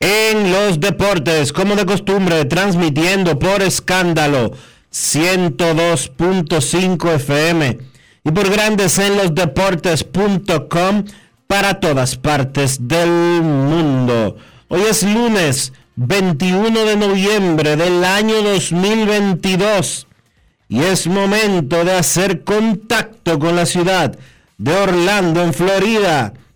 en los deportes, como de costumbre, transmitiendo por escándalo 102.5 FM y por grandes en los deportes.com para todas partes del mundo. Hoy es lunes 21 de noviembre del año 2022 y es momento de hacer contacto con la ciudad de Orlando, en Florida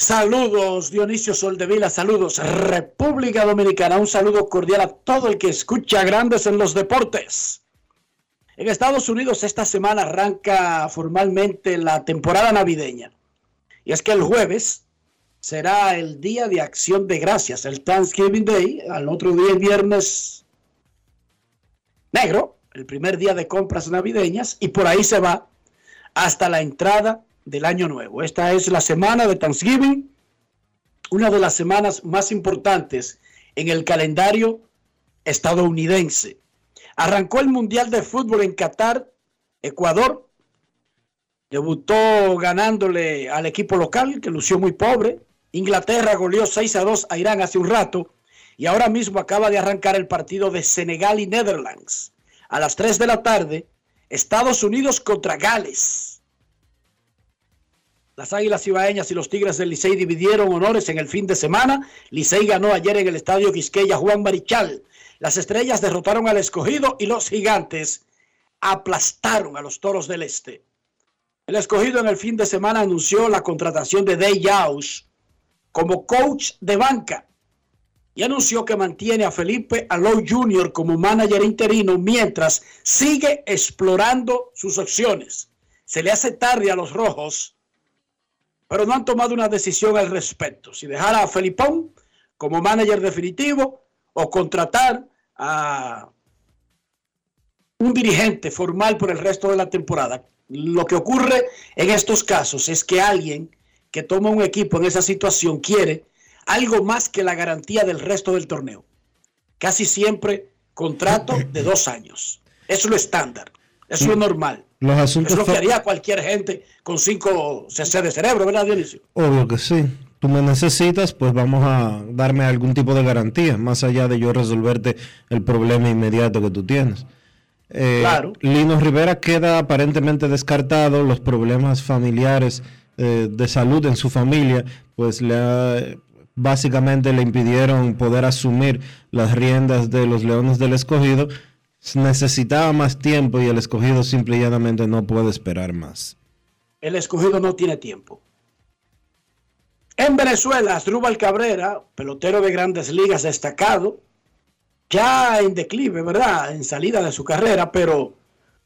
Saludos Dionisio Soldevila, saludos República Dominicana, un saludo cordial a todo el que escucha Grandes en los Deportes. En Estados Unidos esta semana arranca formalmente la temporada navideña. Y es que el jueves será el Día de Acción de Gracias, el Thanksgiving Day, al otro día el viernes negro, el primer día de compras navideñas, y por ahí se va hasta la entrada del año nuevo. Esta es la semana de Thanksgiving, una de las semanas más importantes en el calendario estadounidense. Arrancó el Mundial de Fútbol en Qatar, Ecuador. Debutó ganándole al equipo local, que lució muy pobre. Inglaterra goleó 6 a 2 a Irán hace un rato. Y ahora mismo acaba de arrancar el partido de Senegal y Netherlands. A las 3 de la tarde, Estados Unidos contra Gales. Las Águilas Ibaeñas y los Tigres del Licey dividieron honores en el fin de semana. Licey ganó ayer en el Estadio Quisqueya Juan Marichal. Las Estrellas derrotaron al Escogido y los Gigantes aplastaron a los Toros del Este. El Escogido en el fin de semana anunció la contratación de Day Yaus como coach de banca y anunció que mantiene a Felipe Alou Jr. como manager interino mientras sigue explorando sus opciones. Se le hace tarde a los rojos pero no han tomado una decisión al respecto. Si dejar a Felipón como manager definitivo o contratar a un dirigente formal por el resto de la temporada. Lo que ocurre en estos casos es que alguien que toma un equipo en esa situación quiere algo más que la garantía del resto del torneo. Casi siempre contrato de dos años. Eso es lo estándar. Eso es lo normal. Los asuntos es lo que haría cualquier gente con 5 cc de cerebro, ¿verdad, Dionisio? Obvio que sí. Tú me necesitas, pues vamos a darme algún tipo de garantía, más allá de yo resolverte el problema inmediato que tú tienes. Eh, claro. Lino Rivera queda aparentemente descartado, los problemas familiares eh, de salud en su familia, pues le básicamente le impidieron poder asumir las riendas de los Leones del Escogido necesitaba más tiempo y el escogido simple y llanamente no puede esperar más. El escogido no tiene tiempo. En Venezuela, Asdrúbal Cabrera, pelotero de grandes ligas destacado, ya en declive, ¿verdad? En salida de su carrera, pero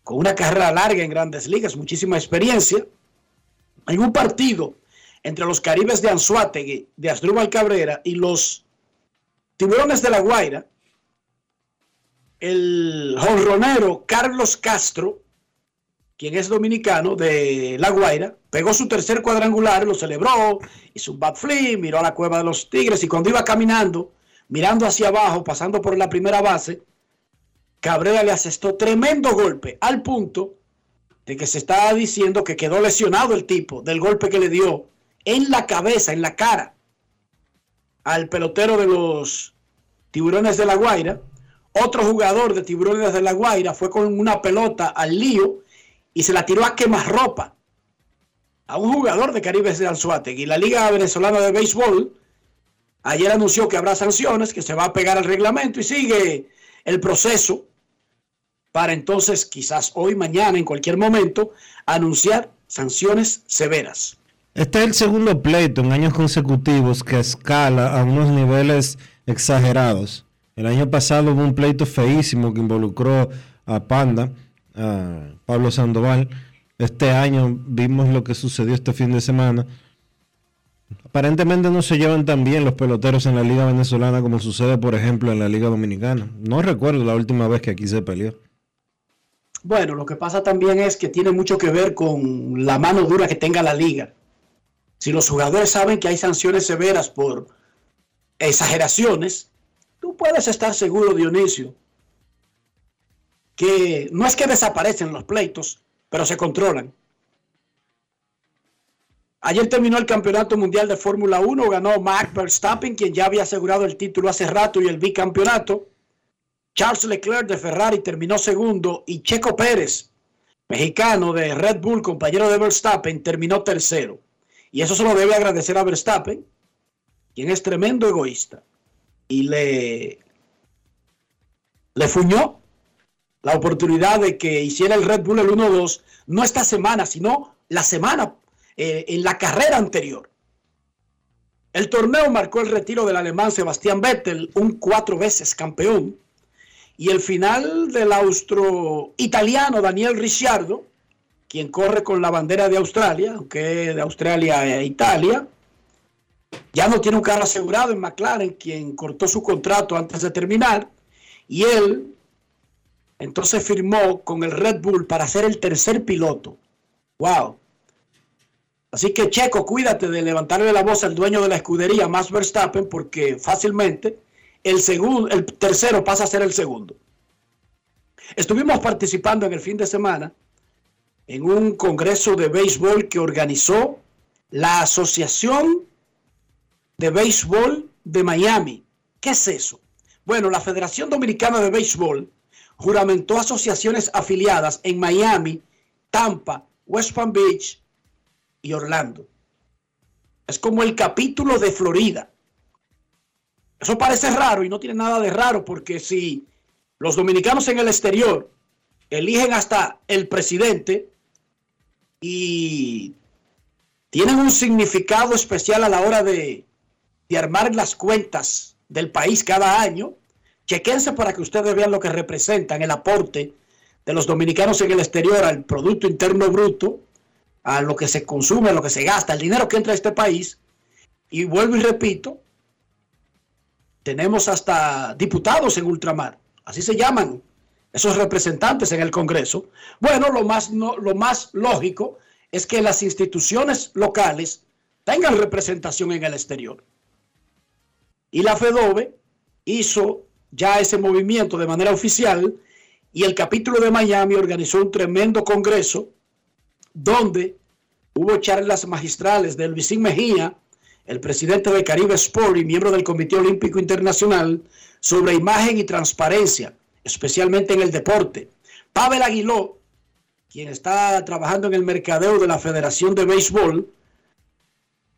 con una carrera larga en grandes ligas, muchísima experiencia. En un partido entre los Caribes de Anzuategui, de Asdrúbal Cabrera y los Tiburones de la Guaira, el jonronero Carlos Castro quien es dominicano de La Guaira, pegó su tercer cuadrangular, lo celebró, hizo un bat flip, miró a la cueva de los Tigres y cuando iba caminando, mirando hacia abajo, pasando por la primera base, Cabrera le asestó tremendo golpe, al punto de que se estaba diciendo que quedó lesionado el tipo del golpe que le dio en la cabeza, en la cara, al pelotero de los Tiburones de La Guaira. Otro jugador de Tiburones de La Guaira fue con una pelota al lío y se la tiró a quemarropa a un jugador de Caribe de Y La Liga Venezolana de Béisbol ayer anunció que habrá sanciones, que se va a pegar al reglamento y sigue el proceso para entonces, quizás hoy, mañana, en cualquier momento, anunciar sanciones severas. Este es el segundo pleito en años consecutivos que escala a unos niveles exagerados. El año pasado hubo un pleito feísimo que involucró a Panda a Pablo Sandoval. Este año vimos lo que sucedió este fin de semana. Aparentemente no se llevan tan bien los peloteros en la Liga Venezolana como sucede, por ejemplo, en la Liga Dominicana. No recuerdo la última vez que aquí se peleó. Bueno, lo que pasa también es que tiene mucho que ver con la mano dura que tenga la liga. Si los jugadores saben que hay sanciones severas por exageraciones, puedes estar seguro, Dionisio, que no es que desaparecen los pleitos, pero se controlan. Ayer terminó el Campeonato Mundial de Fórmula 1, ganó Max Verstappen, quien ya había asegurado el título hace rato y el bicampeonato. Charles Leclerc de Ferrari terminó segundo y Checo Pérez, mexicano de Red Bull, compañero de Verstappen, terminó tercero. Y eso se lo debe agradecer a Verstappen, quien es tremendo egoísta. Y le, le fuñó la oportunidad de que hiciera el Red Bull el 1-2, no esta semana, sino la semana eh, en la carrera anterior. El torneo marcó el retiro del alemán Sebastián Vettel, un cuatro veces campeón, y el final del austro-italiano Daniel Ricciardo, quien corre con la bandera de Australia, aunque de Australia a Italia, ya no tiene un carro asegurado en McLaren, quien cortó su contrato antes de terminar, y él entonces firmó con el Red Bull para ser el tercer piloto. ¡Wow! Así que Checo, cuídate de levantarle la voz al dueño de la escudería, Max Verstappen, porque fácilmente el, segundo, el tercero pasa a ser el segundo. Estuvimos participando en el fin de semana en un congreso de béisbol que organizó la Asociación de Béisbol de Miami. ¿Qué es eso? Bueno, la Federación Dominicana de Béisbol juramentó asociaciones afiliadas en Miami, Tampa, West Palm Beach y Orlando. Es como el capítulo de Florida. Eso parece raro y no tiene nada de raro porque si los dominicanos en el exterior eligen hasta el presidente y tienen un significado especial a la hora de, de armar las cuentas del país cada año, Chequense para que ustedes vean lo que representan el aporte de los dominicanos en el exterior al Producto Interno Bruto, a lo que se consume, a lo que se gasta, el dinero que entra a este país. Y vuelvo y repito, tenemos hasta diputados en ultramar, así se llaman esos representantes en el Congreso. Bueno, lo más, lo más lógico es que las instituciones locales tengan representación en el exterior. Y la FEDOBE hizo ya ese movimiento de manera oficial y el capítulo de Miami organizó un tremendo congreso donde hubo charlas magistrales de Luisín Mejía, el presidente de Caribe Sport y miembro del Comité Olímpico Internacional, sobre imagen y transparencia, especialmente en el deporte. Pavel Aguiló, quien está trabajando en el mercadeo de la Federación de Béisbol,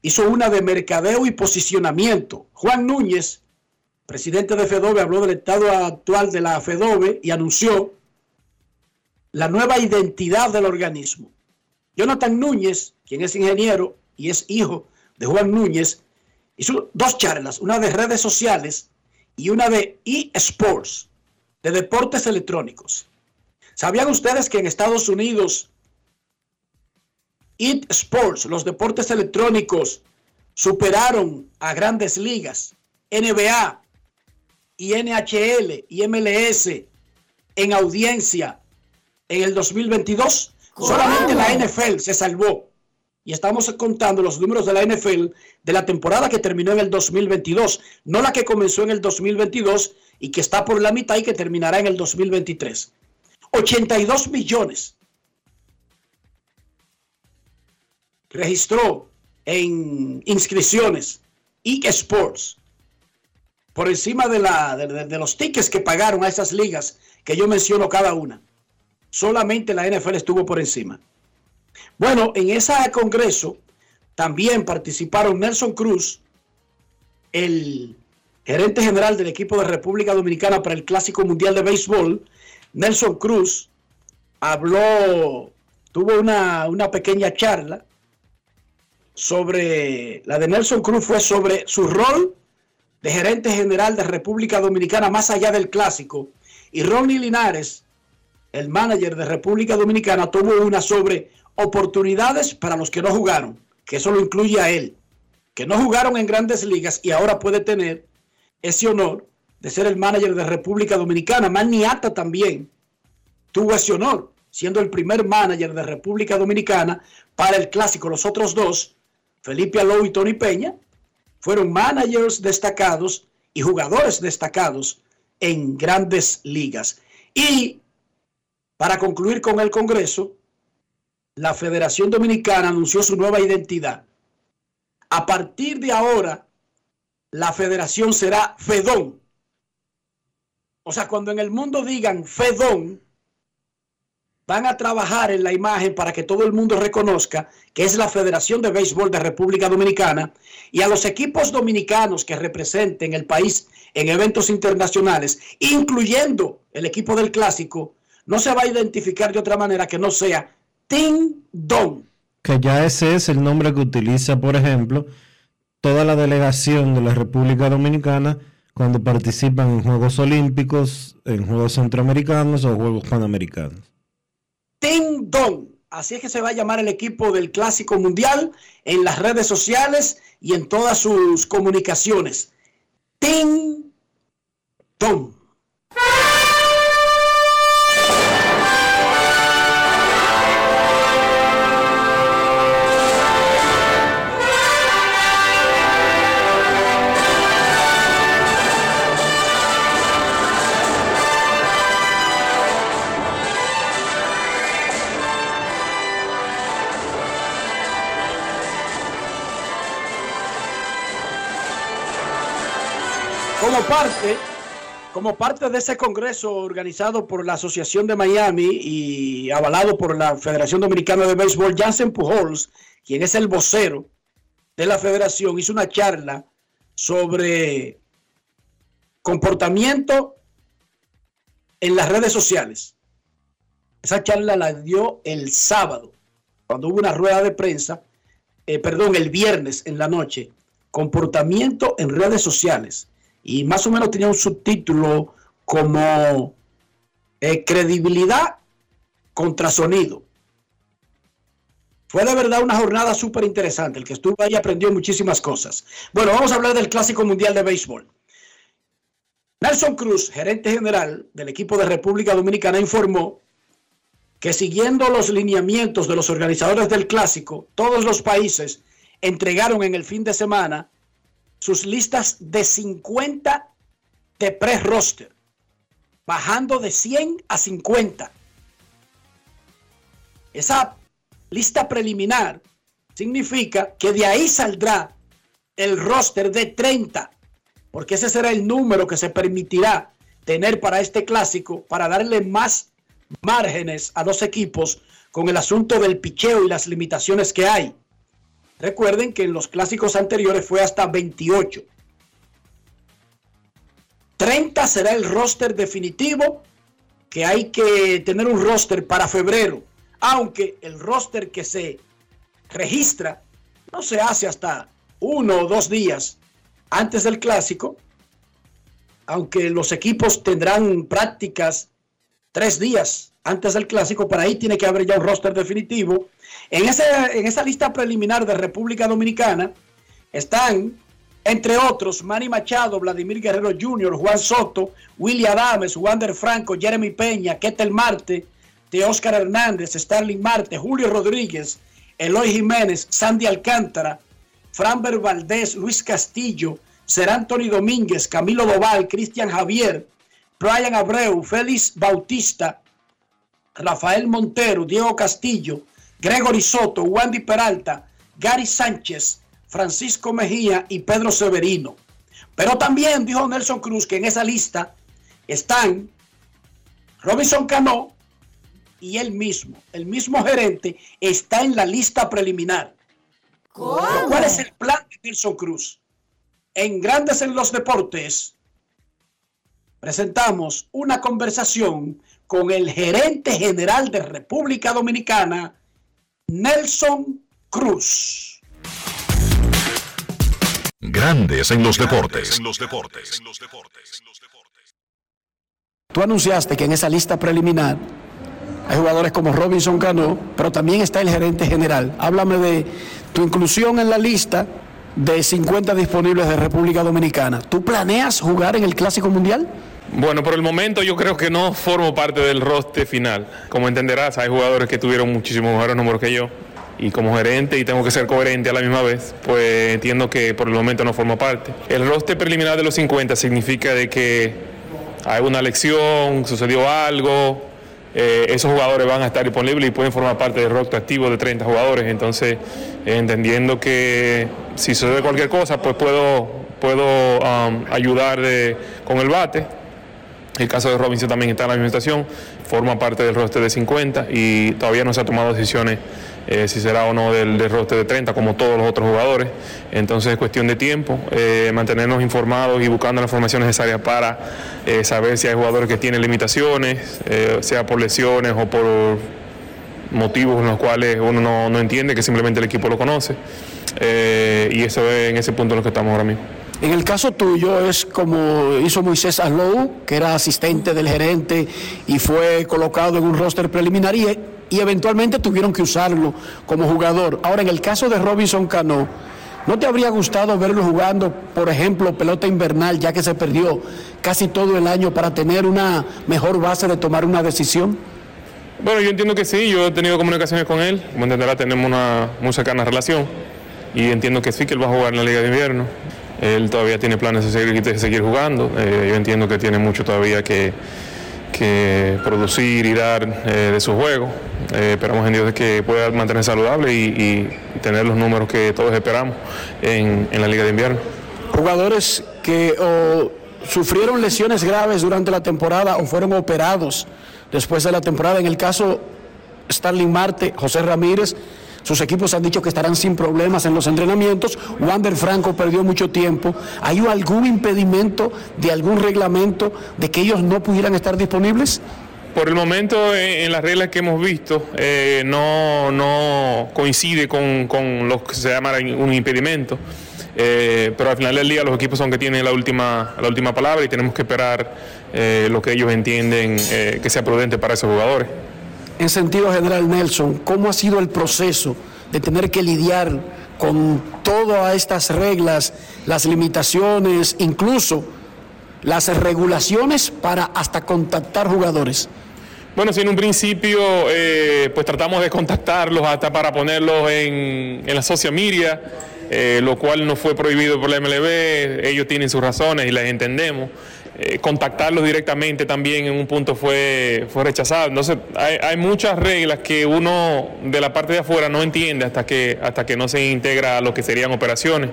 hizo una de mercadeo y posicionamiento. Juan Núñez, presidente de FEDOBE, habló del estado actual de la FEDOBE y anunció la nueva identidad del organismo. Jonathan Núñez, quien es ingeniero y es hijo de Juan Núñez, hizo dos charlas, una de redes sociales y una de eSports, de deportes electrónicos. ¿Sabían ustedes que en Estados Unidos eSports, los deportes electrónicos, superaron a grandes ligas, NBA y NHL y MLS en audiencia en el 2022? Solamente la NFL se salvó. Y estamos contando los números de la NFL de la temporada que terminó en el 2022, no la que comenzó en el 2022 y que está por la mitad y que terminará en el 2023. 82 millones registró en inscripciones y Sports por encima de, la, de, los tickets que pagaron a esas ligas que yo menciono cada una. Solamente la NFL estuvo por encima. Bueno, en ese congreso también participaron Nelson Cruz, el gerente general del equipo de República Dominicana para el Clásico Mundial de Béisbol. Nelson Cruz habló, tuvo una, una pequeña charla sobre, la de Nelson Cruz fue sobre su rol de gerente general de República Dominicana más allá del clásico. Y Ronnie Linares, el manager de República Dominicana, tuvo una sobre oportunidades para los que no jugaron, que eso lo incluye a él, que no jugaron en grandes ligas y ahora puede tener ese honor de ser el manager de República Dominicana. Maniata también tuvo ese honor, siendo el primer manager de República Dominicana para el clásico. Los otros dos, Felipe Alou y Tony Peña, fueron managers destacados y jugadores destacados en grandes ligas. Y para concluir con el Congreso, la Federación Dominicana anunció su nueva identidad. A partir de ahora, la federación será FEDON. O sea, cuando en el mundo digan FEDON, van a trabajar en la imagen para que todo el mundo reconozca que es la Federación de Béisbol de República Dominicana y a los equipos dominicanos que representen el país en eventos internacionales, incluyendo el equipo del clásico, no se va a identificar de otra manera que no sea Ting Dong. Que ya ese es el nombre que utiliza, por ejemplo, toda la delegación de la República Dominicana cuando participan en Juegos Olímpicos, en Juegos Centroamericanos o Juegos Panamericanos. Ting Dong. Así es que se va a llamar el equipo del Clásico Mundial en las redes sociales y en todas sus comunicaciones. Ting parte, como parte de ese congreso organizado por la Asociación de Miami y avalado por la Federación Dominicana de Béisbol, Jansen Pujols, quien es el vocero de la federación, hizo una charla sobre comportamiento en las redes sociales. Esa charla la dio el sábado, cuando hubo una rueda de prensa, eh, perdón, el viernes en la noche, comportamiento en redes sociales y más o menos tenía un subtítulo como eh, credibilidad contra sonido. Fue de verdad una jornada súper interesante. El que estuvo ahí aprendió muchísimas cosas. Bueno, vamos a hablar del Clásico Mundial de Béisbol. Nelson Cruz, gerente general del equipo de República Dominicana, informó que siguiendo los lineamientos de los organizadores del Clásico, todos los países entregaron en el fin de semana sus listas de 50 de pre-roster, bajando de 100 a 50. Esa lista preliminar significa que de ahí saldrá el roster de 30, porque ese será el número que se permitirá tener para este clásico, para darle más márgenes a los equipos con el asunto del picheo y las limitaciones que hay. Recuerden que en los clásicos anteriores fue hasta 28. 30 será el roster definitivo, que hay que tener un roster para febrero, aunque el roster que se registra no se hace hasta uno o dos días antes del clásico, aunque los equipos tendrán prácticas tres días antes del clásico, para ahí tiene que haber ya un roster definitivo. En, en esa lista preliminar de República Dominicana están, entre otros, Manny Machado, Vladimir Guerrero Jr., Juan Soto, William Adames, Wander Franco, Jeremy Peña, Ketel Marte, Oscar Hernández, Starling Marte, Julio Rodríguez, Eloy Jiménez, Sandy Alcántara, Franber Valdés, Luis Castillo, Ser Anthony Domínguez, Camilo Doval, Cristian Javier, Brian Abreu, Félix Bautista, Rafael Montero, Diego Castillo, Gregory Soto, Wandy Peralta, Gary Sánchez, Francisco Mejía y Pedro Severino. Pero también dijo Nelson Cruz que en esa lista están Robinson Cano y él mismo, el mismo gerente, está en la lista preliminar. ¿Cuál es el plan de Nelson Cruz? En Grandes en los Deportes presentamos una conversación con el gerente general de República Dominicana, Nelson Cruz. Grandes en los deportes. Tú anunciaste que en esa lista preliminar hay jugadores como Robinson Cano, pero también está el gerente general. Háblame de tu inclusión en la lista de 50 disponibles de República Dominicana. ¿Tú planeas jugar en el Clásico Mundial? Bueno, por el momento yo creo que no formo parte del roster final. Como entenderás, hay jugadores que tuvieron muchísimos mejores números que yo. Y como gerente, y tengo que ser coherente a la misma vez, pues entiendo que por el momento no formo parte. El roster preliminar de los 50 significa de que hay una lección, sucedió algo, eh, esos jugadores van a estar disponibles y pueden formar parte del roster activo de 30 jugadores. Entonces, entendiendo que si sucede cualquier cosa, pues puedo, puedo um, ayudar con el bate el caso de Robinson también está en la administración, forma parte del roster de 50 y todavía no se ha tomado decisiones eh, si será o no del, del, roster de 30 como todos los otros jugadores. Entonces es cuestión de tiempo, eh, mantenernos informados y buscando la información necesaria para eh, saber si hay jugadores que tienen limitaciones, sea por lesiones o por motivos en los cuales uno no, no entiende, que simplemente el equipo lo conoce. Y eso es en ese punto en el que estamos ahora mismo. En el caso tuyo es como hizo Moisés Aslou, que era asistente del gerente y fue colocado en un roster preliminar y, y, eventualmente tuvieron que usarlo como jugador. Ahora, en el caso de Robinson Cano, ¿no te habría gustado verlo jugando, por ejemplo, pelota invernal, ya que se perdió casi todo el año para tener una mejor base de tomar una decisión? Bueno, yo entiendo que sí, yo he tenido comunicaciones con él, como entenderá tenemos una muy cercana relación y entiendo que sí que él va a jugar en la Liga de Invierno. Él todavía tiene planes de seguir, seguir jugando. Eh, yo entiendo que tiene mucho todavía que, que producir y dar eh, de su juego. Eh, esperamos en Dios que pueda mantenerse saludable y, y, y, tener los números que todos esperamos en, en la Liga de Invierno. Jugadores que o sufrieron lesiones graves durante la temporada o fueron operados después de la temporada. En el caso Starling Marte, José Ramírez, sus equipos han dicho que estarán sin problemas en los entrenamientos. Wander Franco perdió mucho tiempo. ¿Hay algún impedimento de algún reglamento de que ellos no pudieran estar disponibles? Por el momento, en, en las reglas que hemos visto, eh, no, no, coincide con, con, lo que se llama un impedimento. Eh, pero al final del día los equipos son que tienen la última, la última palabra y tenemos que esperar eh, lo que ellos entienden eh, que sea prudente para esos jugadores. En sentido general, Nelson, ¿cómo ha sido el proceso de tener que lidiar con todas estas reglas, las limitaciones, incluso las regulaciones para hasta contactar jugadores? Bueno, si en un principio eh, pues tratamos de contactarlos hasta para ponerlos en, la social media, eh, lo cual no fue prohibido por la MLB, ellos tienen sus razones y las entendemos. Eh, contactarlos directamente también en un punto fue, fue rechazado. Entonces, hay, hay, muchas reglas que uno de la parte de afuera no entiende hasta que, hasta que no se integra a lo que serían operaciones.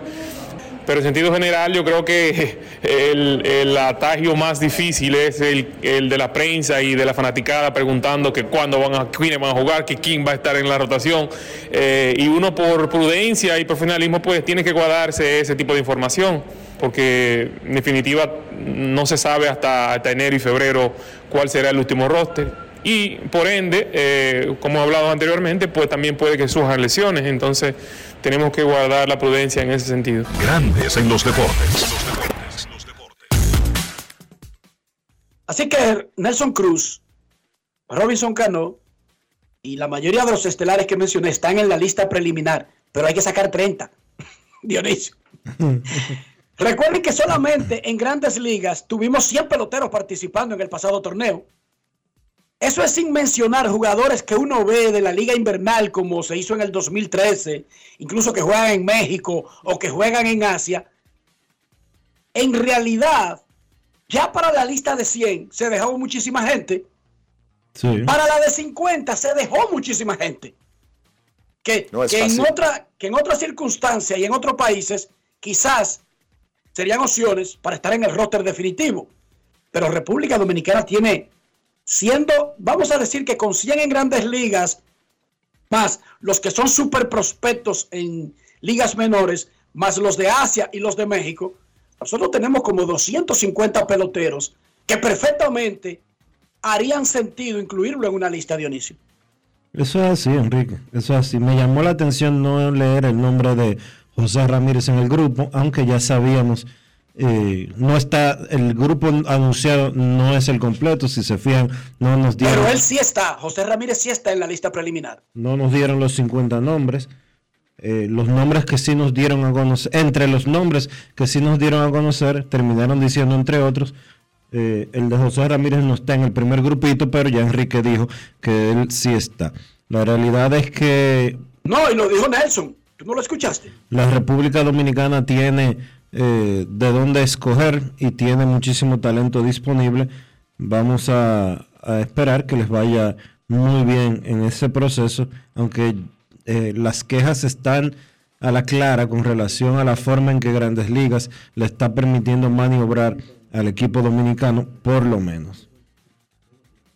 Pero en sentido general yo creo que el, el más difícil es el, el, de la prensa y de la fanaticada preguntando que cuándo van a, quiénes van a jugar, que quién va a estar en la rotación. Eh, y uno por prudencia y profesionalismo pues tiene que guardarse ese tipo de información. Porque en definitiva no se sabe hasta, hasta enero y febrero cuál será el último roster. Y por ende, eh, como he hablado anteriormente, pues también puede que surjan lesiones, entonces tenemos que guardar la prudencia en ese sentido. Grandes en los deportes. Así que Nelson Cruz, Robinson Cano y la mayoría de los estelares que mencioné están en la lista preliminar, pero hay que sacar 30. Dionisio. Recuerden que solamente en grandes ligas tuvimos 100 peloteros participando en el pasado torneo. Eso es sin mencionar jugadores que uno ve de la liga invernal como se hizo en el 2013, incluso que juegan en México o que juegan en Asia. En realidad, ya para la lista de 100 se dejó muchísima gente. Para la de 50 se dejó muchísima gente. Que, en otra, que en otras circunstancias y en otros países quizás serían opciones para estar en el roster definitivo. Pero República Dominicana tiene, siendo, vamos a decir que con 100 en grandes ligas, más los que son super prospectos en ligas menores, más los de Asia y los de México, nosotros tenemos como 250 peloteros que perfectamente harían sentido incluirlo en una lista, Dionisio. Eso es así, Enrique. Eso es así. Me llamó la atención no leer el nombre de José Ramírez en el grupo, aunque ya sabíamos, eh, no está, el grupo anunciado no es el completo, si se fijan, no nos dieron. Pero él sí está, José Ramírez sí está en la lista preliminar. No nos dieron los 50 nombres. Eh, los nombres que sí nos dieron a conocer, entre los nombres que sí nos dieron a conocer, terminaron diciendo entre otros, eh, el de José Ramírez no está en el primer grupito, pero ya Enrique dijo que él sí está. La realidad es que... No, y lo dijo Nelson, ¿tú no lo escuchaste? La República Dominicana tiene eh, de dónde escoger y tiene muchísimo talento disponible. Vamos a, esperar que les vaya muy bien en ese proceso, aunque eh, las quejas están a la clara con relación a la forma en que Grandes Ligas le está permitiendo maniobrar al equipo dominicano, por lo menos.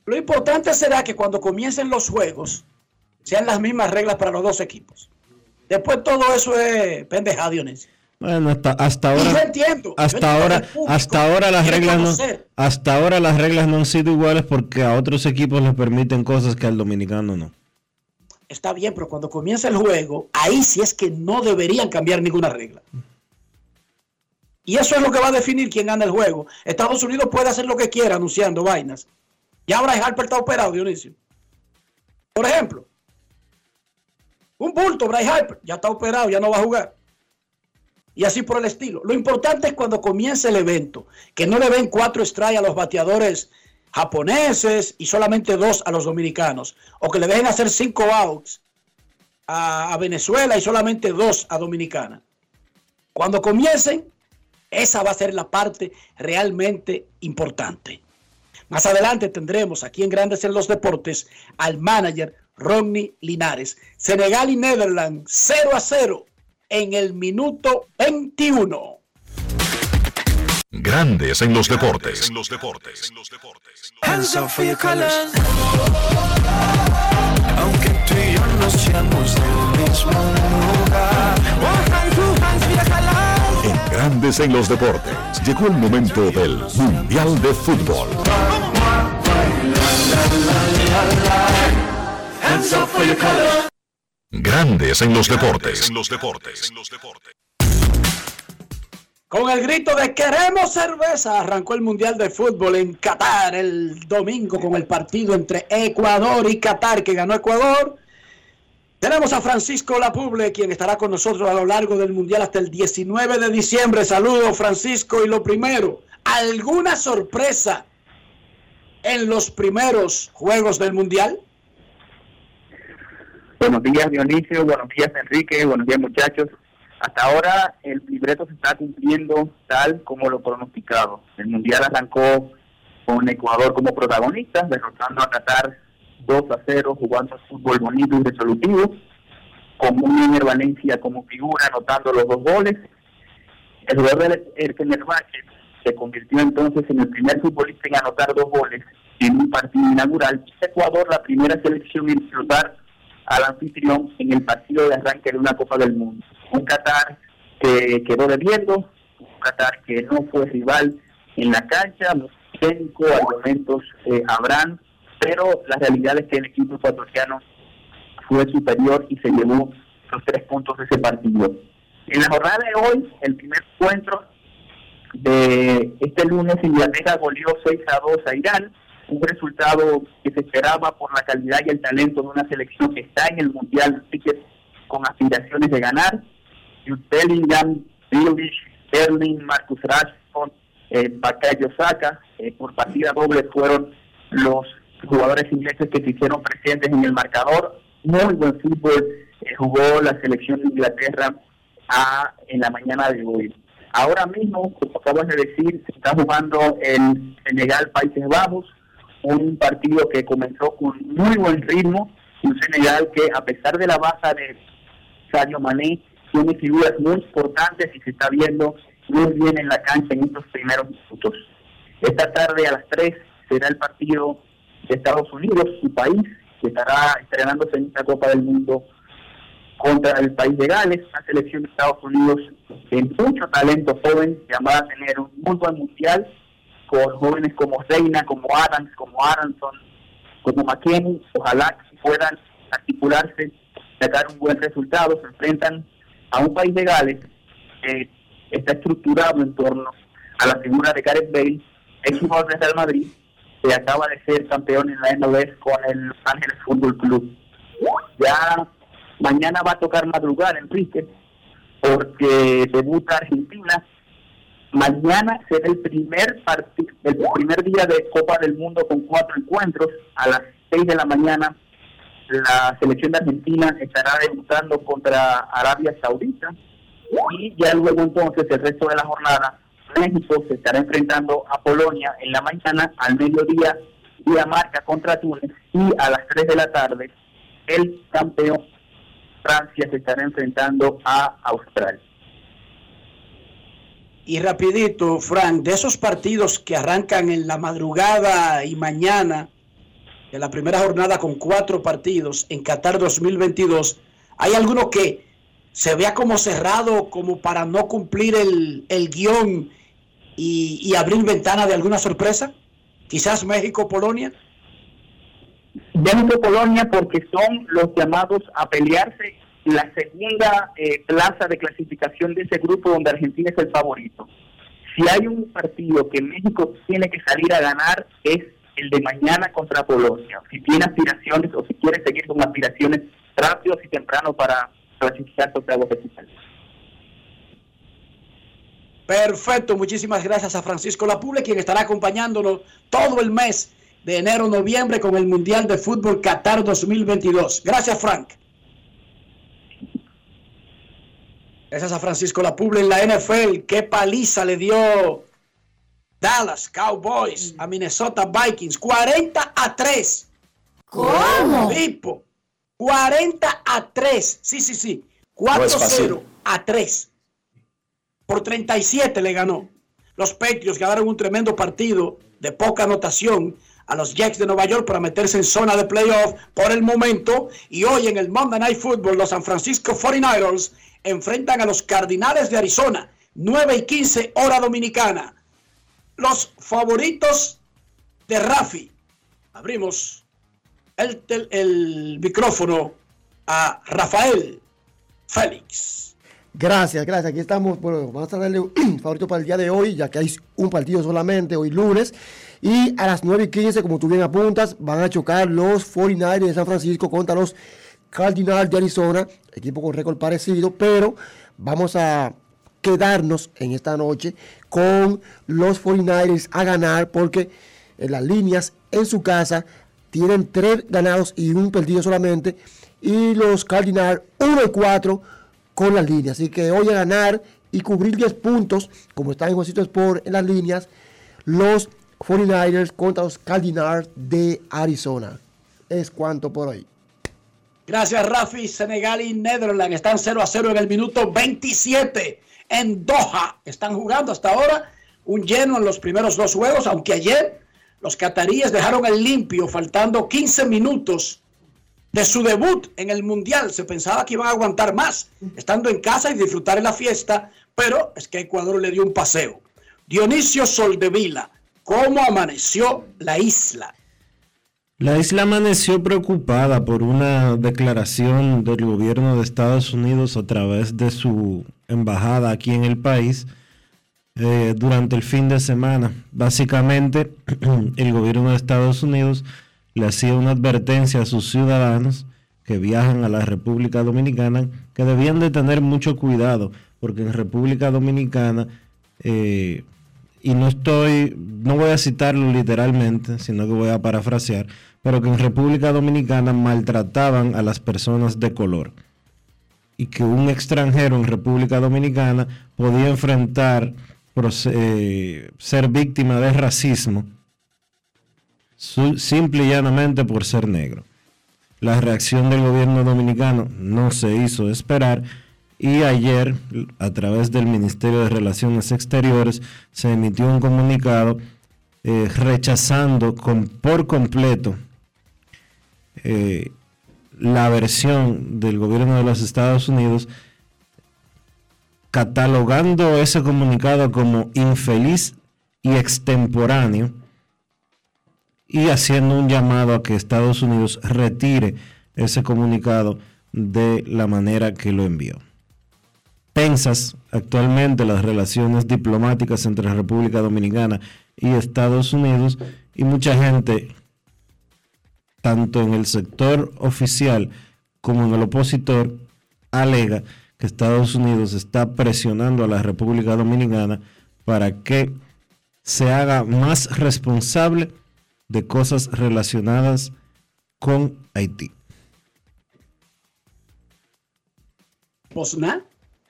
Lo importante será que cuando comiencen los juegos sean las mismas reglas para los dos equipos. Después todo eso es pendejada, Dionisio. Bueno, hasta, hasta ahora. yo entiendo. Hasta ahora, hasta ahora las reglas no, hasta ahora las reglas no han sido iguales porque a otros equipos les permiten cosas que al dominicano no. Está bien, pero cuando comienza el juego, ahí sí es que no deberían cambiar ninguna regla. Y eso es lo que va a definir quién gana el juego. Estados Unidos puede hacer lo que quiera anunciando vainas. Y ahora Harper está operado, Dionisio. Por ejemplo, un bulto, Bryce Harper, ya está operado, ya no va a jugar. Y así por el estilo. Lo importante es cuando comience el evento, que no le ven cuatro strikes a los bateadores japoneses y solamente dos a los dominicanos. O que le dejen hacer cinco outs a, a Venezuela y solamente dos a Dominicana. Cuando comiencen, esa va a ser la parte realmente importante. Más adelante tendremos aquí en Grandes en los Deportes al manager Rodney Linares. Senegal y Netherlands 0 a 0 en el minuto 21. Grandes en los deportes. En los deportes. Hands up for your colors. Aunque tú y yo no seamos del mismo lugar. En Grandes en los Deportes, llegó el momento del Mundial de Fútbol. Grandes en los Deportes. Con el grito de queremos cerveza, arrancó el Mundial de Fútbol en Qatar el domingo con el partido entre Ecuador y Qatar que ganó Ecuador tenemos a Francisco Lapuble, quien estará con nosotros a lo largo del Mundial hasta el 19 de diciembre. Saludos, Francisco. Y lo primero, ¿alguna sorpresa en los primeros Juegos del Mundial? Buenos días, Dionisio. Buenos días, Enrique. Buenos días, muchachos. Hasta ahora el libreto se está cumpliendo tal como lo pronosticado. El Mundial arrancó con Ecuador como protagonista, derrotando a Qatar 2 a 0, jugando fútbol bonito y resolutivo, con un Valencia como figura, anotando los dos goles. El jugador del Fenerbahce se convirtió entonces en el primer futbolista en anotar dos goles en un partido inaugural. Ecuador, la primera selección en disfrutar al anfitrión en el partido de arranque de una Copa del Mundo. Un Qatar que quedó debiendo, un Qatar, que no fue rival en la cancha, técnico, argumentos eh, habrán, pero la realidad es que el equipo ecuatoriano fue superior y se llevó los tres puntos de ese partido. En la jornada de hoy, el primer encuentro de este lunes, Inglaterra goleó 6 a 2 a Irán, un resultado que se esperaba por la calidad y el talento de una selección que está en el Mundial, así que con aspiraciones de ganar. Jude Bellingham, Billich, Marcus Rashford, eh, Bakayo eh, por partida doble fueron los jugadores ingleses que se hicieron presentes en el marcador. Muy buen fútbol eh, jugó la selección de Inglaterra a, en la mañana de hoy. Ahora mismo, como acabas de decir, se está jugando el Senegal Países Bajos, un partido que comenzó con muy buen ritmo, un Senegal que a pesar de la baja de Sadio Mané, tiene figuras muy importantes y se está viendo muy bien en la cancha en estos primeros minutos. Esta tarde a las 3 será el partido de Estados Unidos, su país, que estará estrenándose en esta Copa del Mundo contra el país de Gales, una selección de Estados Unidos de mucho talento joven, llamada a tener un muy buen mundial, con jóvenes como Reina, como Adams, como Aronson, como McKenny, ojalá que puedan articularse, sacar un buen resultado, se enfrentan a un país de Gales que está estructurado en torno a la figura de Gareth Bale, ex jugador de Real Madrid, que acaba de ser campeón en la MLS con el Los Ángeles Fútbol Club. Ya mañana va a tocar madrugar, Enrique, porque debuta Argentina. Mañana será el primer el primer día de Copa del Mundo con cuatro encuentros. A las seis de la mañana la selección de Argentina estará debutando contra Arabia Saudita y ya luego entonces el resto de la jornada México se estará enfrentando a Polonia en la mañana al mediodía Dinamarca contra Túnez y a las 3 de la tarde el campeón Francia se estará enfrentando a Australia. Y rapidito, Frank, de esos partidos que arrancan en la madrugada y mañana, en la primera jornada con cuatro partidos en Qatar 2022, ¿hay alguno que se vea como cerrado, como para no cumplir el, el guion y, y abrir ventana de alguna sorpresa? Quizás México-Polonia. México-Polonia porque son los llamados a pelearse la segunda eh, plaza de clasificación de ese grupo donde Argentina es el favorito. Si hay un partido que México tiene que salir a ganar es el de mañana contra Polonia. Si tiene aspiraciones o si quiere seguir con aspiraciones rápidos y temprano para clasificar contra los finales. Perfecto, muchísimas gracias a Francisco Lapuble, quien estará acompañándonos todo el mes de enero-noviembre con el Mundial de Fútbol Qatar 2022. Gracias, Frank. Gracias a Francisco Lapuble en la NFL. Qué paliza le dio Dallas Cowboys a Minnesota Vikings. 40 a 3. ¿Cómo? Pipo. 40 a 3. Sí, sí, sí. 4-0 a 3. Por 37 le ganó. Los Patriots ganaron un tremendo partido de poca anotación a los Jets de Nueva York para meterse en zona de playoff por el momento. Y hoy en el Monday Night Football, los San Francisco 49ers enfrentan a los Cardinales de Arizona, 9 y 15 hora dominicana. Los favoritos de Rafi. Abrimos el, el, micrófono a Rafael Félix. Gracias, gracias. Aquí estamos. Bueno, vamos a darle un favorito para el día de hoy, ya que hay un partido solamente hoy lunes. Y a las 9 y 15, como tú bien apuntas, van a chocar los 49 de San Francisco contra los Cardinals de Arizona, equipo con récord parecido, pero vamos a quedarnos en esta noche con los 49ers a ganar porque en las líneas en su casa tienen tres ganados y un perdido solamente y los Cardinals 1 y 4 con las líneas. Así que hoy a ganar y cubrir 10 puntos, como está en Juancito Sport en las líneas, los 49ers contra los Cardinals de Arizona. Es cuanto por hoy. Gracias, Rafi. Senegal y Netherlands están 0 a 0 en el minuto 27 en Doha. Están jugando hasta ahora un lleno en los primeros dos juegos, aunque ayer los cataríes dejaron el limpio, faltando 15 minutos de su debut en el Mundial. Se pensaba que iban a aguantar más, estando en casa y disfrutar en la fiesta, Pero es que Ecuador le dio un paseo. Dionisio Soldevila, ¿cómo amaneció la isla? La isla amaneció preocupada por una declaración del gobierno de Estados Unidos a través de su embajada aquí en el país eh, durante el fin de semana. Básicamente, el gobierno de Estados Unidos le hacía una advertencia a sus ciudadanos que viajan a la República Dominicana que debían de tener mucho cuidado porque en República Dominicana eh, y no estoy, no voy a citarlo literalmente, sino que voy a parafrasear, pero que en República Dominicana maltrataban a las personas de color y que un extranjero en República Dominicana podía enfrentar eh, ser víctima de racismo simple y llanamente por ser negro. La reacción del gobierno dominicano no se hizo esperar y ayer, a través del Ministerio de Relaciones Exteriores, se emitió un comunicado eh, rechazando con, por completo eh, la versión del gobierno de los Estados Unidos, catalogando ese comunicado como infeliz y extemporáneo y haciendo un llamado a que Estados Unidos retire ese comunicado de la manera que lo envió tensas actualmente las relaciones diplomáticas entre República Dominicana y Estados Unidos y mucha gente, tanto en el sector oficial como en el opositor, alega que Estados Unidos está presionando a la República Dominicana para que se haga más responsable de cosas relacionadas con Haití.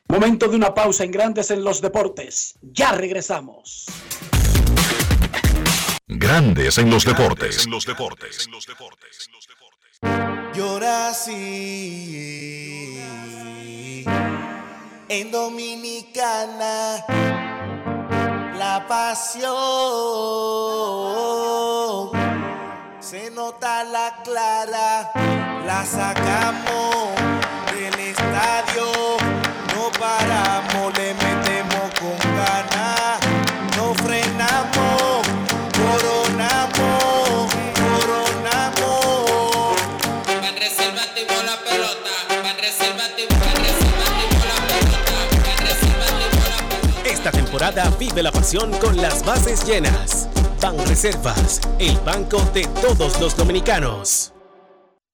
Momento de una pausa en Grandes en los Deportes. Ya regresamos. Grandes en los Deportes. En los Deportes. Yo nací en Dominicana. La pasión se nota la clara. La sacamos del estadio paramos, le metemos con ganas, no frenamos, coronamos, coronamos. Van reservativo la pelota, van van reservativo la pelota, van reservativo la pelota. Esta temporada vive la pasión con las bases llenas. Ban Reservas, el banco de todos los dominicanos.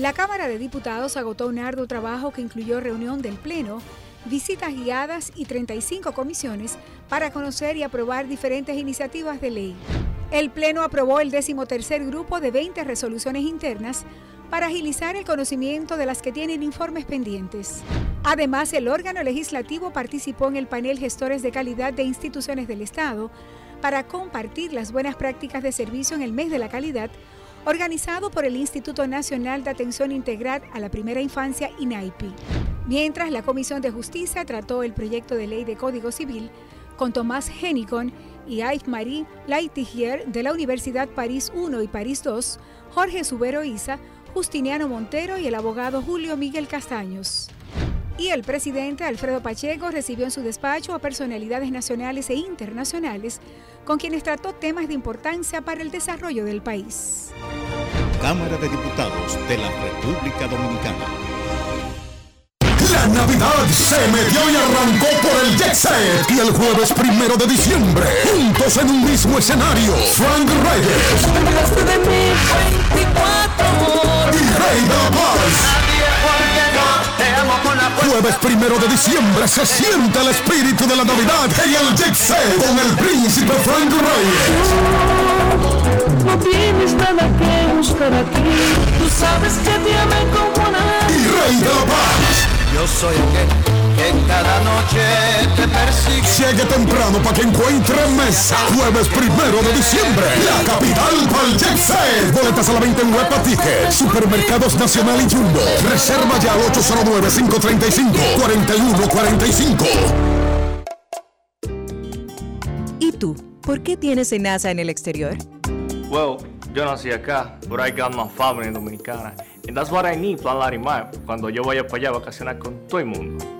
La Cámara de Diputados agotó un arduo trabajo que incluyó reunión del Pleno visitas guiadas y 35 comisiones para conocer y aprobar diferentes iniciativas de ley. El Pleno aprobó el decimotercer grupo de 20 resoluciones internas para agilizar el conocimiento de las que tienen informes pendientes. Además, el órgano legislativo participó en el panel Gestores de Calidad de Instituciones del Estado para compartir las buenas prácticas de servicio en el mes de la calidad, organizado por el Instituto Nacional de Atención Integral a la Primera Infancia, INAIPI. Mientras la Comisión de Justicia trató el proyecto de ley de Código Civil con Tomás Henicon y Yves-Marie Laitigier de la Universidad París I y París II, Jorge Subero Isa, Justiniano Montero y el abogado Julio Miguel Castaños. Y el presidente Alfredo Pacheco recibió en su despacho a personalidades nacionales e internacionales con quienes trató temas de importancia para el desarrollo del país. Cámara de Diputados de la República Dominicana. La Navidad se metió y arrancó por el Jet Set. Y el jueves primero de diciembre, juntos en un mismo escenario, Frank Reyes. Y Rey de la Paz. Jueves primero de diciembre se siente el espíritu de la Navidad en el Jet Set con el príncipe Frank Reyes. No tienes nada que buscar aquí. Tú sabes que te amé como nadie. Y Rey de la Paz. Yo soy aquel que cada noche te persigue. Llegue temprano para que encuentre mesa. Jueves primero de diciembre. La capital para el Jet Set. Boletas a la venta en Huepa Ticket. Supermercados Nacional y Jumbo. Reserva ya al 809-535-4145. ¿Y tú? ¿Por qué tienes enaza en el exterior? Well, yo nací acá, but I got my family dominicana. And that's what I need, Plan Larimar, cuando yo vaya para allá a vacacionar con todo el mundo.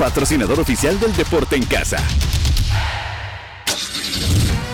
patrocinador oficial del deporte en casa.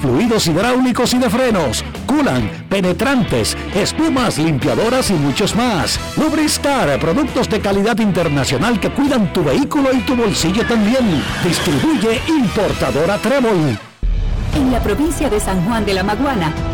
fluidos hidráulicos y de frenos, culan, penetrantes, espumas, limpiadoras y muchos más. Lubristar, productos de calidad internacional que cuidan tu vehículo y tu bolsillo también. Distribuye importadora Trébol. En la provincia de San Juan de la Maguana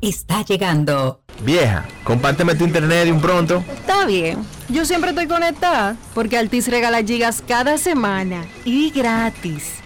está llegando. Vieja, compárteme tu internet de un pronto. Está bien. Yo siempre estoy conectada porque Altis regala gigas cada semana y gratis.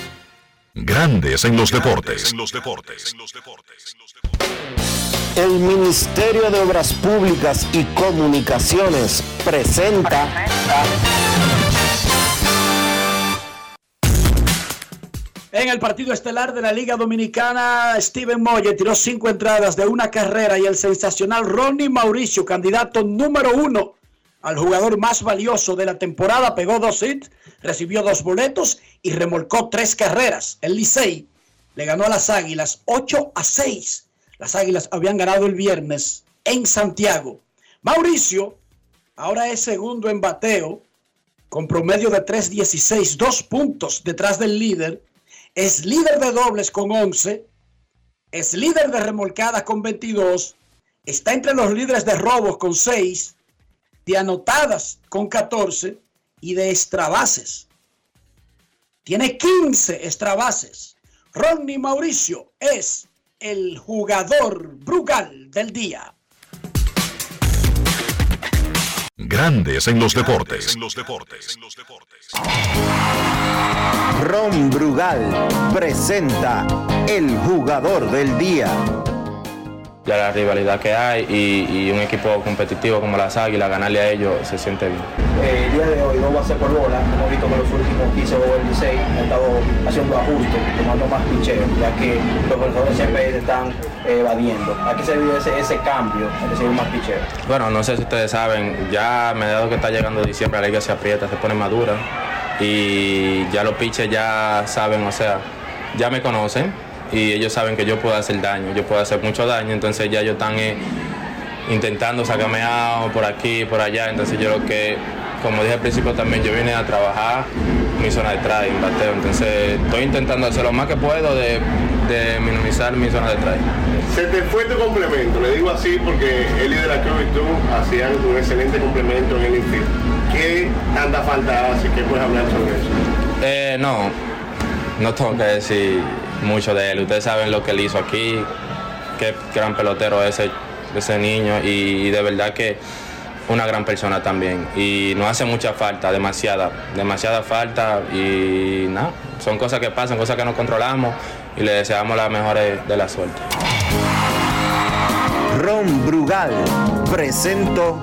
Grandes en los deportes. El Ministerio de Obras Públicas y Comunicaciones presenta. En el partido estelar de la Liga Dominicana, Steven Moye tiró cinco entradas de una carrera y el sensacional Ronnie Mauricio, candidato número uno al jugador más valioso de la temporada, pegó dos hits, recibió dos boletos y remolcó tres carreras. El Licey le ganó a las Águilas 8 a 6. Las Águilas habían ganado el viernes en Santiago. Mauricio ahora es segundo en bateo con promedio de 3.16, dos puntos detrás del líder. Es líder de dobles con 11. Es líder de remolcadas con 22. Está entre los líderes de robos con 6 de anotadas con 14 y de extrabases. Tiene 15 extrabases. Ronnie Mauricio es el jugador Brugal del día. Grandes en los deportes. Ron Brugal presenta el jugador del día. Ya la rivalidad que hay y, y un equipo competitivo como las Águilas, ganarle a ellos se siente bien. Eh, el día de hoy no va a ser por bola, hemos visto que los últimos 15 o el 16 han estado haciendo ajustes, tomando más picheo, ya que los jugadores siempre están eh, evadiendo. ¿A qué se debe ese, ese cambio, a recibir más picheo? Bueno, no sé si ustedes saben, ya a mediados que está llegando diciembre la liga se aprieta, se pone madura y ya los pitchers ya saben, o sea, ya me conocen y ellos saben que yo puedo hacer daño, yo puedo hacer mucho daño, entonces ya ellos están eh, intentando sacarme out por aquí, por allá, entonces yo lo que, como dije al principio también, yo vine a trabajar mi zona de try, bateo, entonces estoy intentando hacer lo más que puedo de, de minimizar mi zona de try. Se te fue tu complemento, le digo así porque él y de la Cruz y tú hacían un excelente complemento en el infield. ¿Qué tanta falta hace? ¿Qué puedes hablar sobre eso? Eh, no, no tengo que decir mucho de él. Ustedes saben lo que él hizo aquí, qué gran pelotero ese, ese niño y, de verdad que una gran persona también. Y nos hace mucha falta, demasiada, demasiada falta y nada, son cosas que pasan, cosas que no controlamos y le deseamos la mejor de la suerte. Ron Brugal presento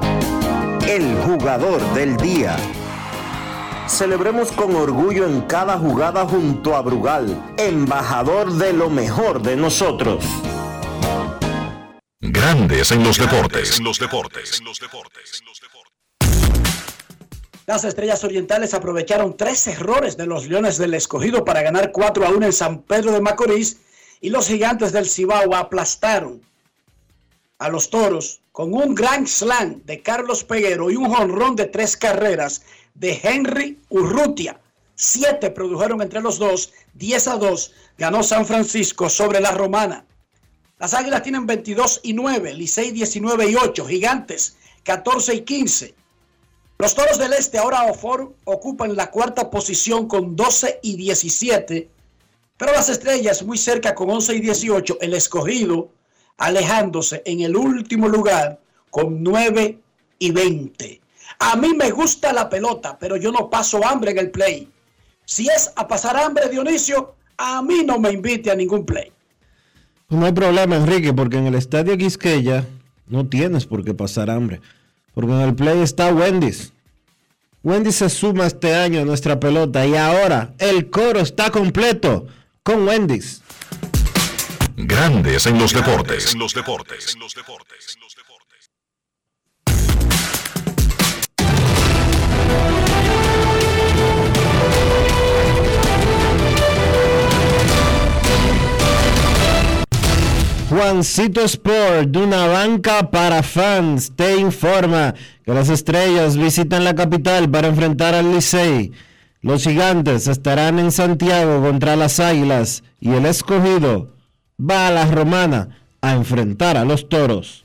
el jugador del día. Celebremos con orgullo en cada jugada junto a Brugal, embajador de lo mejor de nosotros. Grandes en los deportes. Las Estrellas Orientales aprovecharon tres errores de los Leones del Escogido para ganar 4 a 1 en San Pedro de Macorís y los Gigantes del Cibao aplastaron a los Toros con un gran slam de Carlos Peguero y un jonrón de tres carreras de Henry Urrutia. Siete produjeron entre los dos, 10 a 2 ganó San Francisco sobre la Romana. Las Águilas tienen 22 y 9, Licey 19 y 8, Gigantes 14 y 15. Los Toros del Este ahora ocupan la cuarta posición con 12 y 17, pero las Estrellas muy cerca con 11 y 18, el escogido alejándose en el último lugar con 9 y 20. A mí me gusta la pelota, pero yo no paso hambre en el play. Si es a pasar hambre, Dionisio, a mí no me invite a ningún play. No hay problema, Enrique, porque en el estadio Quisqueya no tienes por qué pasar hambre. Porque en el play está Wendy's. Wendy's se suma este año a nuestra pelota y ahora el coro está completo con Wendy's. Grandes en los deportes. En los deportes. En los deportes. Juancito Sport, de una banca para fans, te informa que las estrellas visitan la capital para enfrentar al Licey. Los gigantes estarán en Santiago contra las Águilas y el escogido va a la Romana a enfrentar a los Toros.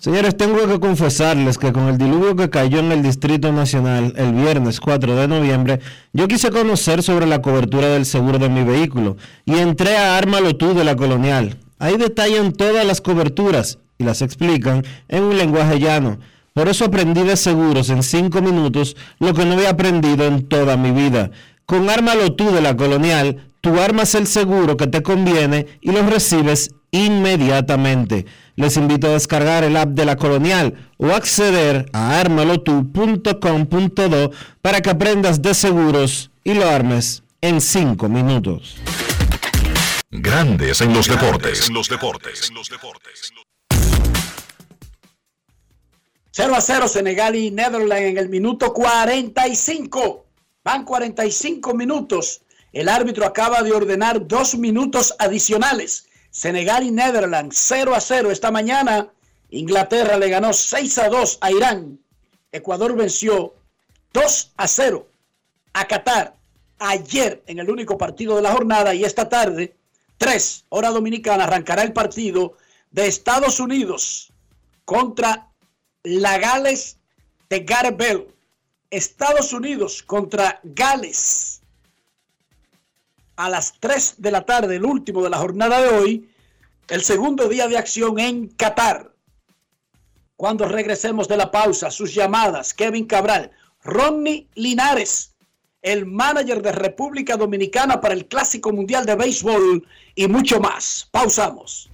Señores, tengo que confesarles que con el diluvio que cayó en el Distrito Nacional el viernes 4 de noviembre, yo quise conocer sobre la cobertura del seguro de mi vehículo y entré a Ármalo tú de la Colonial. Ahí detallan todas las coberturas y las explican en un lenguaje llano. Por eso aprendí de seguros en 5 minutos lo que no había aprendido en toda mi vida. Con Ármalo tú de la Colonial, tú armas el seguro que te conviene y lo recibes inmediatamente. Les invito a descargar el app de la Colonial o acceder a armalotu.com.do para que aprendas de seguros y lo armes en 5 minutos. Grandes en los deportes. En los deportes. 0 a 0 Senegal y Netherlands en el minuto 45. Van 45 minutos. El árbitro acaba de ordenar dos minutos adicionales. Senegal y Netherlands 0 a 0 esta mañana. Inglaterra le ganó 6 a 2 a Irán. Ecuador venció 2 a 0 a Qatar ayer en el único partido de la jornada y esta tarde, 3 hora dominicana, arrancará el partido de Estados Unidos contra la Gales de Gareth. Estados Unidos contra Gales a las 3 de la tarde, el último de la jornada de hoy, el segundo día de acción en Qatar. Cuando regresemos de la pausa, sus llamadas, Kevin Cabral, Ronnie Linares, el manager de República Dominicana para el Clásico Mundial de Béisbol y mucho más. Pausamos.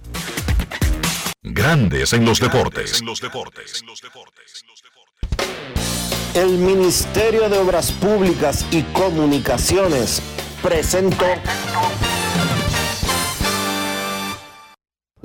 Grandes en los deportes. El Ministerio de Obras Públicas y Comunicaciones presentó.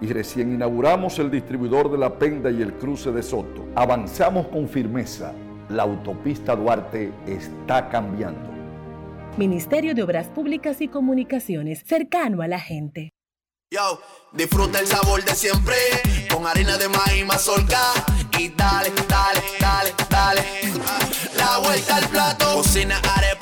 y recién inauguramos el distribuidor de La Penda y el cruce de Soto. Avanzamos con firmeza la autopista Duarte está cambiando. Ministerio de Obras Públicas y Comunicaciones, cercano a la gente. Yo, disfruta el sabor de siempre, con harina de maíz mazorca y dale, dale, dale, dale. La vuelta al plato, cocina arepa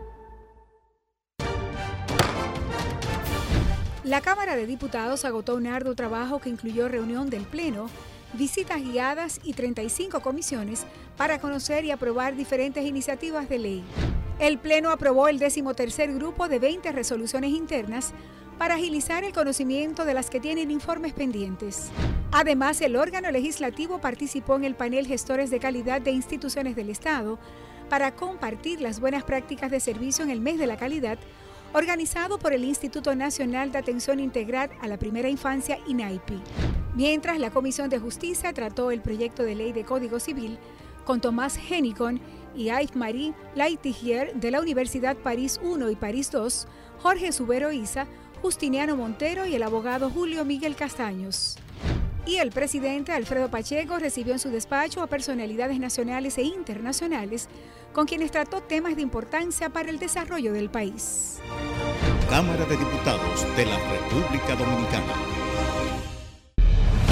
La Cámara de Diputados agotó un arduo trabajo que incluyó reunión del Pleno, visitas guiadas y 35 comisiones para conocer y aprobar diferentes iniciativas de ley. El Pleno aprobó el decimotercer grupo de 20 resoluciones internas para agilizar el conocimiento de las que tienen informes pendientes. Además, el órgano legislativo participó en el panel Gestores de Calidad de Instituciones del Estado para compartir las buenas prácticas de servicio en el mes de la calidad organizado por el Instituto Nacional de Atención Integral a la Primera Infancia, INAIPI. Mientras la Comisión de Justicia trató el proyecto de ley de Código Civil con Tomás Henicon y Yves-Marie Laitigier de la Universidad París I y París II, Jorge Subero Isa, Justiniano Montero y el abogado Julio Miguel Castaños. Y el presidente Alfredo Pacheco recibió en su despacho a personalidades nacionales e internacionales con quienes trató temas de importancia para el desarrollo del país. Cámara de Diputados de la República Dominicana.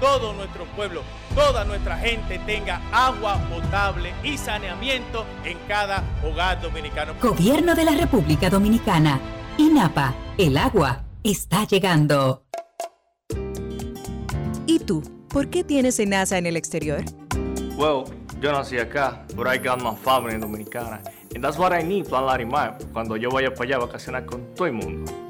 todo nuestro pueblo, toda nuestra gente tenga agua potable y saneamiento en cada hogar dominicano. Gobierno de la República Dominicana. INAPA, el agua está llegando. ¿Y tú? ¿Por qué tienes enaza en el exterior? Well, yo nací acá, but I got my family dominicana. And that's what I need, Plan Larimar, cuando yo vaya para allá a vacacionar con todo el mundo.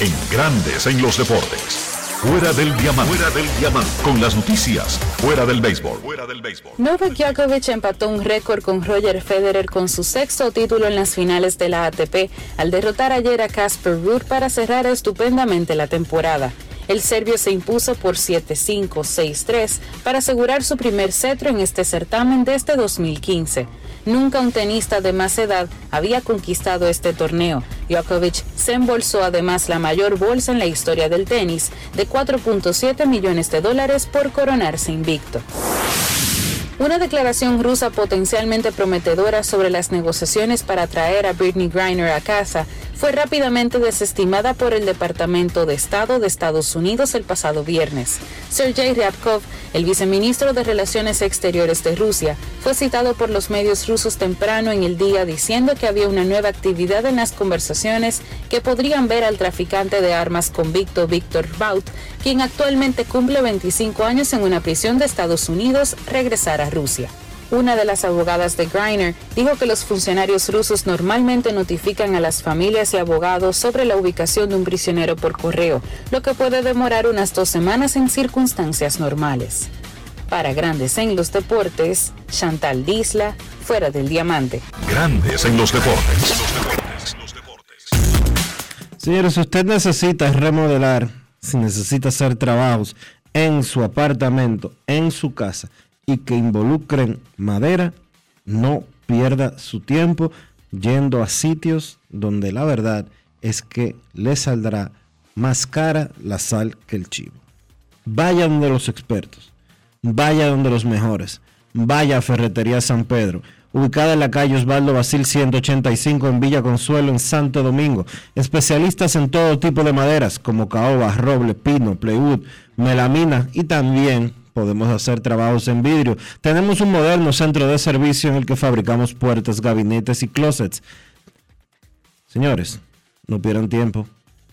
En Grandes en los Deportes. Fuera del diamante. Fuera del diamante. Con las noticias. Fuera del béisbol. Fuera del béisbol. Novak Djokovic empató un récord con Roger Federer con su sexto título en las finales de la ATP al derrotar ayer a Casper Ruud para cerrar estupendamente la temporada. El serbio se impuso por 7-5, 6-3 para asegurar su primer cetro en este certamen desde 2015. Nunca un tenista de más edad había conquistado este torneo. Djokovic se embolsó además la mayor bolsa en la historia del tenis, de 4.7 millones de dólares por coronarse invicto. Una declaración rusa potencialmente prometedora sobre las negociaciones para traer a Britney Griner a casa fue rápidamente desestimada por el Departamento de Estado de Estados Unidos el pasado viernes. Sergei Ryabkov, el viceministro de Relaciones Exteriores de Rusia, fue citado por los medios rusos temprano en el día diciendo que había una nueva actividad en las conversaciones que podrían ver al traficante de armas convicto Víctor Baut, quien actualmente cumple 25 años en una prisión de Estados Unidos, regresar a Rusia. Una de las abogadas de Griner dijo que los funcionarios rusos normalmente notifican a las familias y abogados sobre la ubicación de un prisionero por correo, lo que puede demorar unas dos semanas en circunstancias normales. Para Grandes en los Deportes, Chantal Disla, fuera del diamante. Grandes en los deportes. Señores, si usted necesita remodelar, si necesita hacer trabajos en su apartamento, en su casa, y que involucren madera, no pierda su tiempo yendo a sitios donde la verdad es que le saldrá más cara la sal que el chivo. Vaya donde los expertos, vaya donde los mejores, vaya a Ferretería San Pedro, ubicada en la calle Osvaldo Basil 185 en Villa Consuelo en Santo Domingo. Especialistas en todo tipo de maderas como caoba, roble, pino, plywood, melamina y también podemos hacer trabajos en vidrio. Tenemos un moderno centro de servicio en el que fabricamos puertas, gabinetes y closets. Señores, no pierdan tiempo.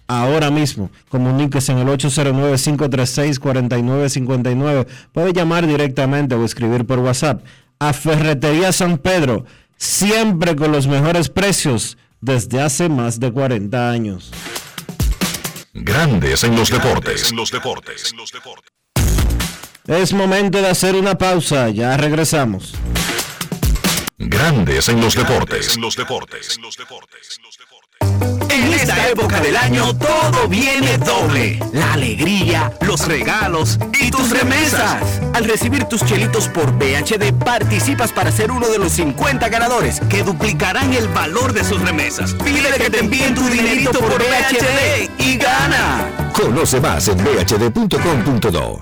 Ahora mismo, comuníquese en el 809-536-4959. Puede llamar directamente o escribir por WhatsApp a Ferretería San Pedro, siempre con los mejores precios desde hace más de 40 años. Grandes en los deportes. En los deportes. Es momento de hacer una pausa, ya regresamos. Grandes en los deportes. los deportes. En esta época del año todo viene doble. La alegría, los regalos y tus remesas. Al recibir tus chelitos por BHD participas para ser uno de los 50 ganadores que duplicarán el valor de sus remesas. Pide que te envíen tu dinerito por BHD y gana. Conoce más en bhd.com.do.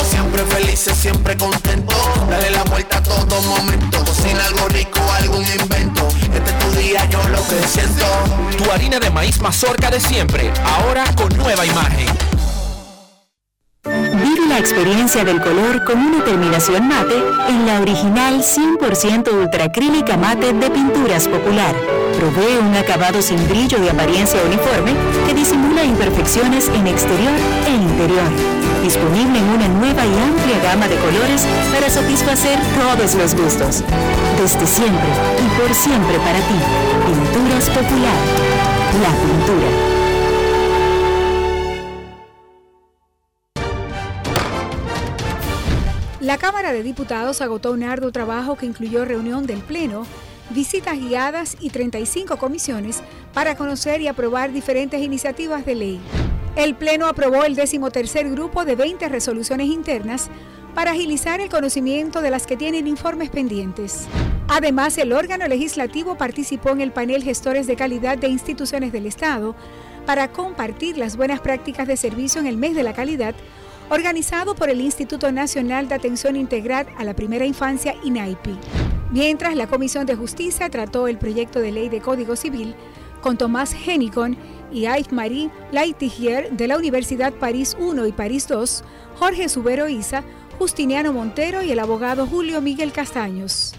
siempre felices, siempre contento. Dale la vuelta a todo momento. Cocina algo rico, algún invento. Este es tu día, yo lo que siento. Tu harina de maíz mazorca de siempre, ahora con nueva imagen. Vive la experiencia del color con una terminación mate en la original 100% ultracrílica mate de Pinturas Popular. Provee un acabado sin brillo de apariencia uniforme que disimula imperfecciones en exterior e interior. Disponible en una nueva y amplia gama de colores para satisfacer todos los gustos. Desde siempre y por siempre para ti. Pinturas Popular. La pintura. La Cámara de Diputados agotó un arduo trabajo que incluyó reunión del Pleno, visitas guiadas y 35 comisiones para conocer y aprobar diferentes iniciativas de ley. El Pleno aprobó el decimotercer grupo de 20 resoluciones internas para agilizar el conocimiento de las que tienen informes pendientes. Además, el órgano legislativo participó en el panel Gestores de Calidad de Instituciones del Estado para compartir las buenas prácticas de servicio en el mes de la calidad organizado por el Instituto Nacional de Atención Integral a la Primera Infancia, INAIPI. Mientras la Comisión de Justicia trató el proyecto de ley de Código Civil con Tomás Henicon y Yves-Marie Laitigier de la Universidad París I y París II, Jorge Subero Isa, Justiniano Montero y el abogado Julio Miguel Castaños.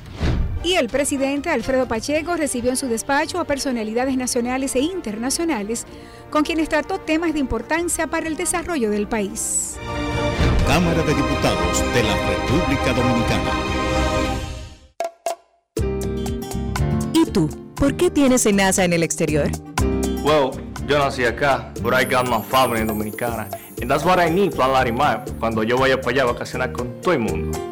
Y el presidente Alfredo Pacheco recibió en su despacho a personalidades nacionales e internacionales con quienes trató temas de importancia para el desarrollo del país. Cámara de Diputados de la República Dominicana. tú, ¿por qué tienes NASA en el exterior? Well, yo nací acá, but I got my family dominicana. And that's what I need, Plan Larimar, cuando yo vaya para allá a vacacionar con todo el mundo.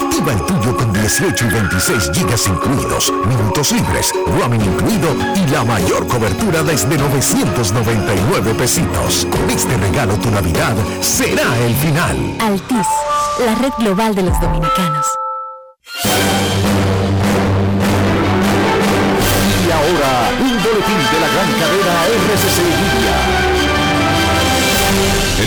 Activa el tuyo con 18 y 26 gigas incluidos, minutos libres, roaming incluido y la mayor cobertura desde 999 pesitos. Con este regalo tu Navidad será el final. Altis, la red global de los dominicanos. Y ahora, un boletín de la gran cadena RCC Media.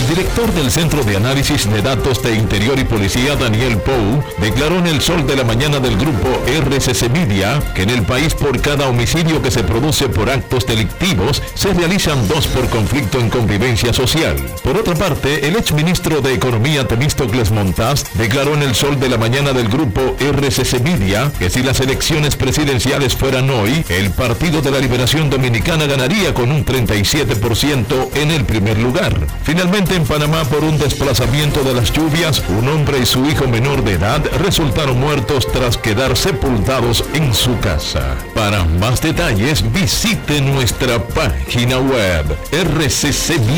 El director del Centro de Análisis de Datos de Interior y Policía, Daniel Pou, declaró en el sol de la mañana del grupo RCC Media que en el país por cada homicidio que se produce por actos delictivos se realizan dos por conflicto en convivencia social. Por otra parte, el exministro de Economía Temístocles Montaz declaró en el sol de la mañana del grupo RCC Media que si las elecciones presidenciales fueran hoy, el Partido de la Liberación Dominicana ganaría con un 37% en el primer lugar. Finalmente, en Panamá, por un desplazamiento de las lluvias, un hombre y su hijo menor de edad resultaron muertos tras quedar sepultados en su casa. Para más detalles, visite nuestra página web rccmedia.com.do.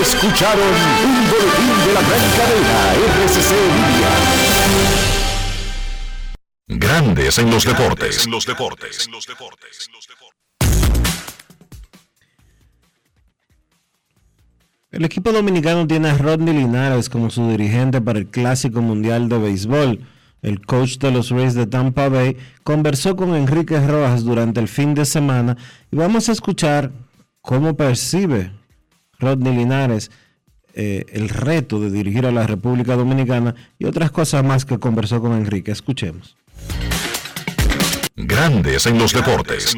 Escucharon un boletín de la gran cadena RCC Media. Grandes en los deportes. los deportes. El equipo dominicano tiene a Rodney Linares como su dirigente para el Clásico Mundial de Béisbol. El coach de los Rays de Tampa Bay conversó con Enrique Rojas durante el fin de semana y vamos a escuchar cómo percibe Rodney Linares eh, el reto de dirigir a la República Dominicana y otras cosas más que conversó con Enrique. Escuchemos. Grandes en los deportes.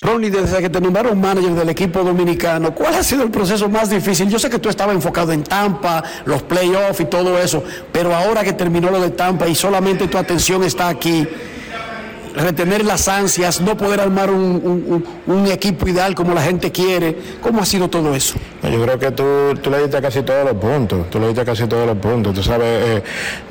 Ronnie, desde que te nombraron manager del equipo dominicano, ¿cuál ha sido el proceso más difícil? Yo sé que tú estabas enfocado en Tampa, los playoffs y todo eso, pero ahora que terminó lo de Tampa y solamente tu atención está aquí, retener las ansias, no poder armar un, equipo ideal como la gente quiere, ¿cómo ha sido todo eso? Yo creo que tú, tú le diste casi todos los puntos, tú le diste casi todos los puntos. Tú sabes, eh,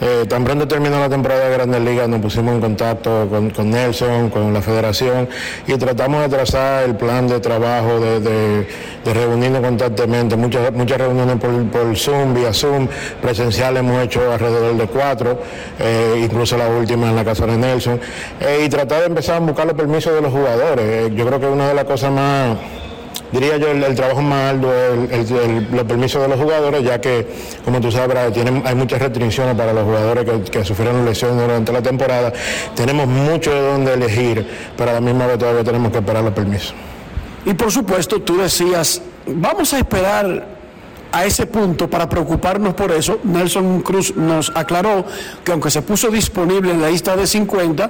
eh, tan pronto terminó la temporada de Grandes Ligas, nos pusimos en contacto con, con Nelson, con la federación y tratamos de trazar el plan de trabajo, de, de- reunirnos constantemente. Muchas, muchas reuniones por, por Zoom, vía Zoom, presencial hemos hecho alrededor de cuatro, eh, incluso la última en la casa de Nelson, eh, tratar de empezar a buscar los permisos de los jugadores. Eh, yo creo que una de las cosas más diría yo, el, trabajo más arduo el- los permisos de los jugadores, ya que, como tú tienen, hay muchas restricciones para los jugadores que, que sufrieron lesiones durante la temporada. Tenemos mucho de dónde elegir, pero a la misma vez todavía tenemos que esperar los permisos. Y por supuesto, tú decías, vamos a esperar a ese punto para preocuparnos por eso. Nelson Cruz nos aclaró que aunque se puso disponible en la lista de 50,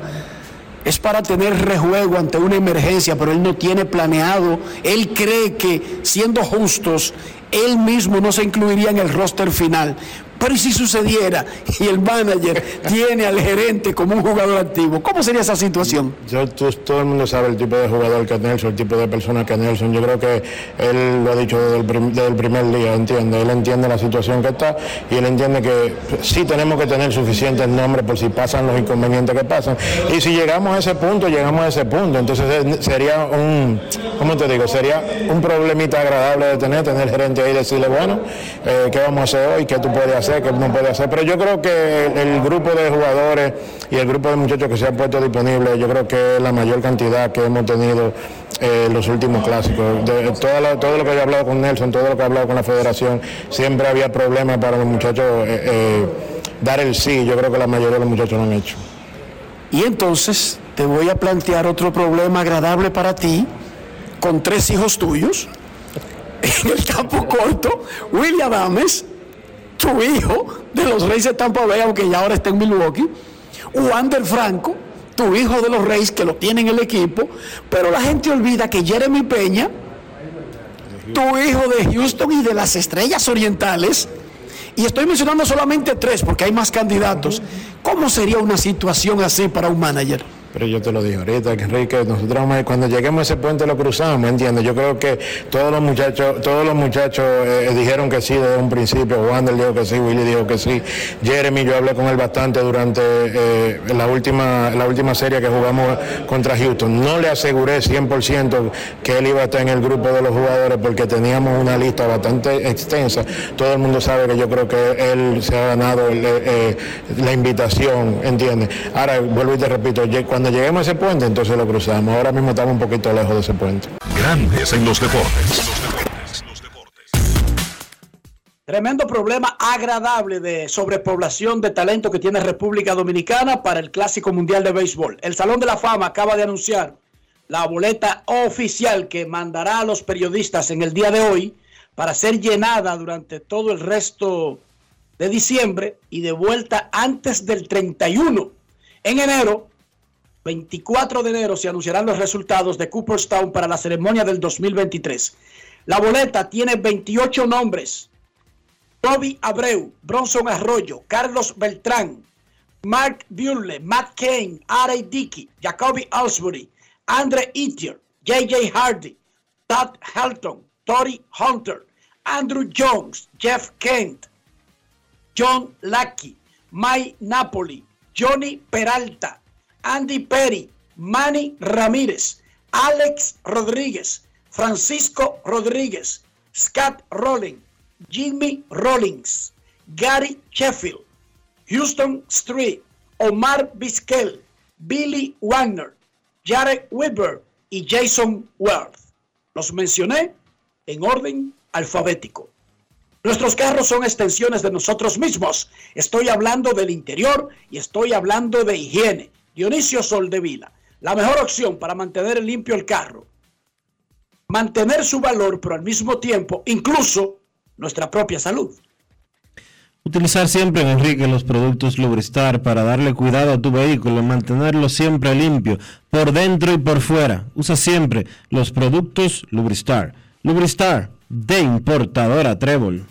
es para tener rejuego ante una emergencia, pero él no tiene planeado, él cree que siendo justos, él mismo no se incluiría en el roster final. Pero ¿y si sucediera y el manager tiene al gerente como un jugador activo? ¿Cómo sería esa situación? Yo, tú- todo el mundo sabe el tipo de jugador que es Nelson, el tipo de persona que es Nelson. Yo creo que él lo ha dicho desde el, primer día, entiende. Él entiende la situación que está y él entiende que sí tenemos que tener suficientes nombres por si pasan los inconvenientes que pasan. Y si llegamos a ese punto, llegamos a ese punto. Entonces eh, sería un, ¿cómo te digo? Sería un problemita agradable de tener, tener el gerente ahí y decirle, bueno, eh, ¿qué vamos a hacer hoy? ¿Qué tú puedes hacer? ¿Qué no puedes hacer? Pero yo creo que el, grupo de jugadores y el grupo de muchachos que se han puesto disponibles, yo creo que es la mayor cantidad que hemos tenido eh, los últimos clásicos. De, toda la- todo lo que he hablado con Nelson, todo lo que he hablado con la federación, siempre había problemas para los muchachos eh, eh, dar el sí. Yo creo que la mayoría de los muchachos lo han hecho. Y entonces te voy a plantear otro problema agradable para ti. con tres hijos tuyos, en el campo corto, William Adames, tu hijo de los Reyes de Tampa Bay, aunque ya ahora está en Milwaukee, Wander Franco, tu hijo de los Reyes, que lo tiene en el equipo, pero la gente olvida que Jeremy Peña, tu hijo de Houston y de las Estrellas Orientales, y estoy mencionando solamente tres porque hay más candidatos, ¿cómo sería una situación así para un manager? Pero yo te lo dije ahorita, que Enrique, nosotros cuando lleguemos a ese puente lo cruzamos, ¿entiendes? Yo creo que todos los muchachos, todos los muchachos eh, dijeron que sí desde un principio. Wander dijo que sí, Willy dijo que sí. Jeremy, yo hablé con él bastante durante eh, la última, la última serie que jugamos contra Houston. No le aseguré 100% que él iba a estar en el grupo de los jugadores porque teníamos una lista bastante extensa. Todo el mundo sabe que yo creo que él se ha ganado eh, la invitación, ¿entiendes? Ahora, vuelvo y te repito, cuando lleguemos a ese puente, entonces lo cruzamos. Ahora mismo estamos un poquito lejos de ese puente. Grandes en los deportes. Tremendo problema agradable de sobrepoblación de talento que tiene República Dominicana para el Clásico Mundial de Béisbol. El Salón de la Fama acaba de anunciar la boleta oficial que mandará a los periodistas en el día de hoy para ser llenada durante todo el resto de diciembre y de vuelta antes del 31. En enero, 24 de enero, se anunciarán los resultados de Cooperstown para la ceremonia del 2023. La boleta tiene 28 nombres. Bobby Abreu, Bronson Arroyo, Carlos Beltrán, Mark Buehle, Matt Kane, Ari Dickey, Jacoby Ellsbury, Andre Etier, J.J. Hardy, Todd Helton, Tori Hunter, Andrew Jones, Jeff Kent, John Lackey, Mike Napoli, Johnny Peralta, Andy Perry, Manny Ramírez, Alex Rodríguez, Francisco Rodríguez, Scott Rowling, Jimmy Rollins, Gary Sheffield, Houston Street, Omar Vizquel, Billy Wagner, Jared Weber y Jason Worth. Los mencioné en orden alfabético. Nuestros carros son extensiones de nosotros mismos. Estoy hablando del interior y estoy hablando de higiene. Dionisio Soldevila, la mejor opción para mantener limpio el carro. Mantener su valor, pero al mismo tiempo, incluso nuestra propia salud. Utilizar siempre, Enrique, los productos Lubristar para darle cuidado a tu vehículo, mantenerlo siempre limpio, por dentro y por fuera. Usa siempre los productos Lubristar. Lubristar, de importadora Trébol.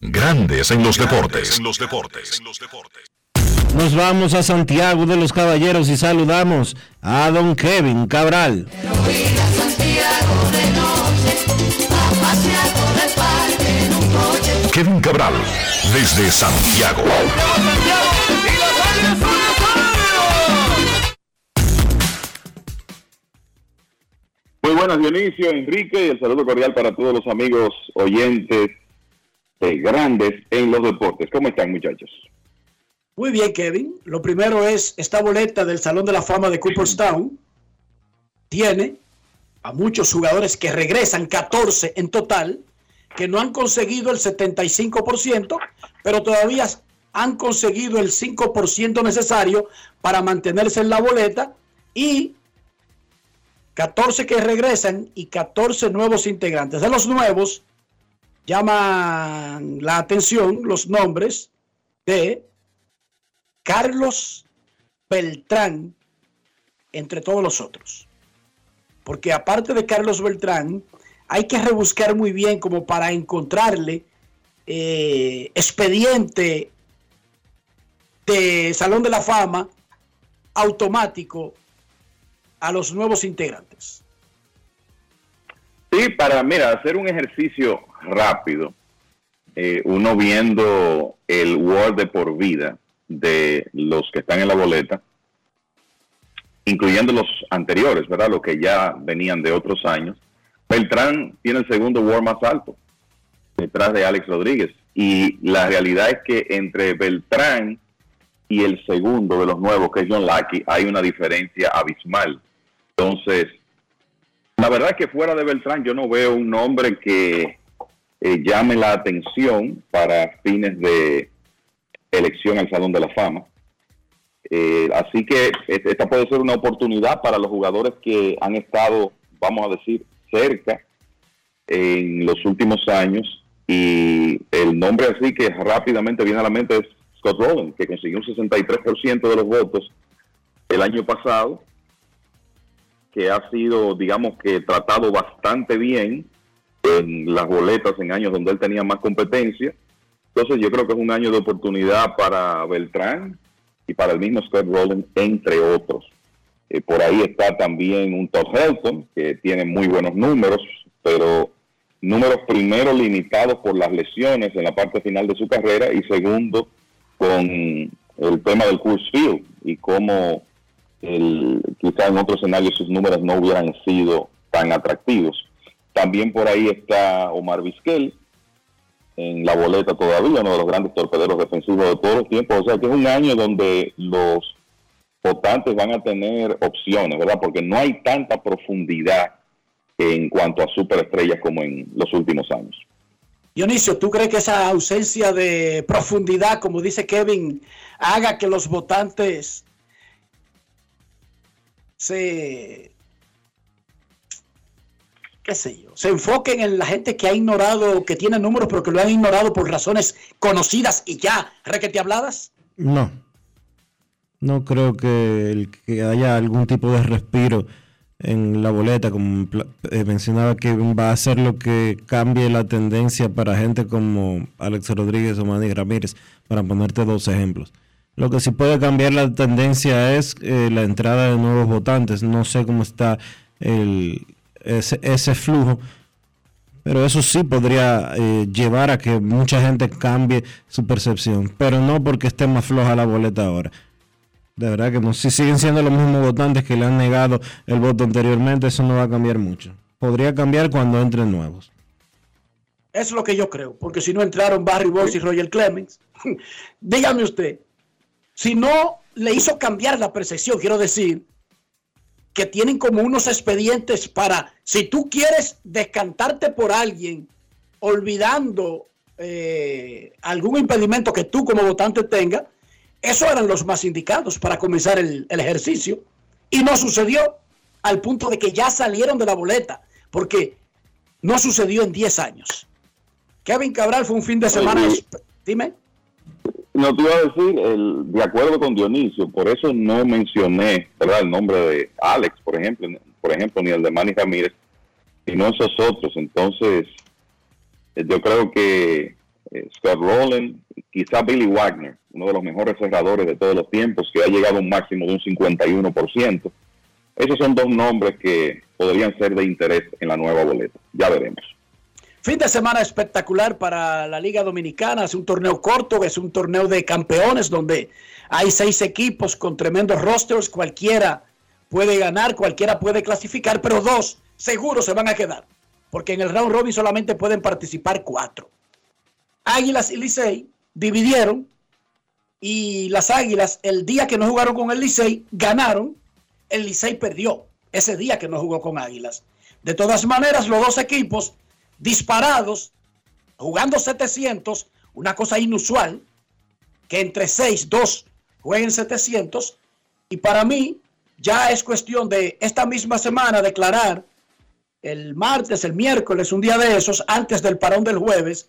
Grandes en los deportes. En los deportes. Nos vamos a Santiago de los Caballeros y saludamos a don Kevin Cabral. Kevin Cabral, desde Santiago. Muy buenas, Dionisio, Enrique, y el saludo cordial para todos los amigos oyentes de grandes en los deportes. ¿Cómo están, muchachos? Muy bien, Kevin. Lo primero es esta boleta del Salón de la Fama de Cooperstown. Tiene a muchos jugadores que regresan, 14 en total, que no han conseguido el 75%, pero todavía han conseguido el 5% necesario para mantenerse en la boleta y 14 que regresan y 14 nuevos integrantes. De los nuevos, llaman la atención los nombres de Carlos Beltrán entre todos los otros. Porque aparte de Carlos Beltrán, hay que rebuscar muy bien como para encontrarle eh, expediente de Salón de la Fama automático a los nuevos integrantes. Sí, para, mira, hacer un ejercicio rápido, eh, uno viendo el Word de por vida de los que están en la boleta, incluyendo los anteriores, ¿verdad? Los que ya venían de otros años. Beltrán tiene el segundo Word más alto, detrás de Alex Rodríguez. Y la realidad es que entre Beltrán y el segundo de los nuevos, que es John Lackey, hay una diferencia abismal. Entonces, la verdad es que fuera de Beltrán yo no veo un nombre que eh, llame la atención para fines de elección al Salón de la Fama. Eh, así que esta puede ser una oportunidad para los jugadores que han estado, vamos a decir, cerca en los últimos años. Y el nombre así que rápidamente viene a la mente es Scott Rowland, que consiguió un 63% de los votos el año pasado, que ha sido, digamos que, tratado bastante bien en las boletas en años donde él tenía más competencia. Entonces yo creo que es un año de oportunidad para Beltrán y para el mismo Scott Rowland, entre otros. Eh, por ahí está también un Todd Helton, que tiene muy buenos números, pero números primero limitados por las lesiones en la parte final de su carrera y segundo con el tema del Coors Field y cómo el, quizá en otro escenario sus números no hubieran sido tan atractivos. También por ahí está Omar Vizquel en la boleta todavía, uno de los grandes torpederos defensivos de todos los tiempos. O sea que es un año donde los votantes van a tener opciones, ¿verdad? Porque no hay tanta profundidad en cuanto a superestrellas como en los últimos años. Dionisio, ¿tú crees que esa ausencia de profundidad, como dice Kevin, haga que los votantes se, qué sé yo, se enfoquen en la gente que ha ignorado, que tiene números, pero que lo han ignorado por razones conocidas y ya requete habladas? No. No creo que, el- que haya algún tipo de respiro en la boleta, como eh, mencionaba que va a ser lo que cambie la tendencia para gente como Alex Rodríguez o Manny Ramírez, para ponerte dos ejemplos. Lo que sí puede cambiar la tendencia es eh, la entrada de nuevos votantes. No sé cómo está el, ese, ese flujo, pero eso sí podría eh, llevar a que mucha gente cambie su percepción, pero no porque esté más floja la boleta ahora. De verdad que no. Si siguen siendo los mismos votantes que le han negado el voto anteriormente, eso no va a cambiar mucho. Podría cambiar cuando entren nuevos. Eso es lo que yo creo, porque si no entraron Barry Bonds y Roger Clemens, dígame usted, si no le hizo cambiar la percepción, quiero decir que tienen como unos expedientes para, si tú quieres descantarte por alguien, olvidando eh, algún impedimento que tú como votante tengas, esos eran los más indicados para comenzar el, el ejercicio. Y no sucedió al punto de que ya salieron de la boleta, porque no sucedió en 10 años. Kevin Cabral fue un fin de semana. Dime. No te iba a decir, el, de acuerdo con Dionisio, por eso no mencioné el nombre de Alex, por ejemplo, por ejemplo, ni el de Manny Ramírez, sino esos otros. Entonces, eh, yo creo que eh, Scott Rowland, quizá Billy Wagner, uno de los mejores cerradores de todos los tiempos, que ha llegado a un máximo de un 51%. Esos son dos nombres que podrían ser de interés en la nueva boleta. Ya veremos. Fin de semana espectacular para la Liga Dominicana. Es un torneo corto, es un torneo de campeones donde hay seis equipos con tremendos rosters. Cualquiera puede ganar, cualquiera puede clasificar, pero dos seguro se van a quedar. Porque en el round robin solamente pueden participar cuatro. Águilas y Licey dividieron y las Águilas el día que no jugaron con el Licey ganaron, el Licey perdió ese día que no jugó con Águilas. De todas maneras, los dos equipos disparados, jugando 700, una cosa inusual, que entre 6, 2 jueguen 700, y para mí ya es cuestión de esta misma semana declarar el martes, el miércoles, un día de esos, antes del parón del jueves,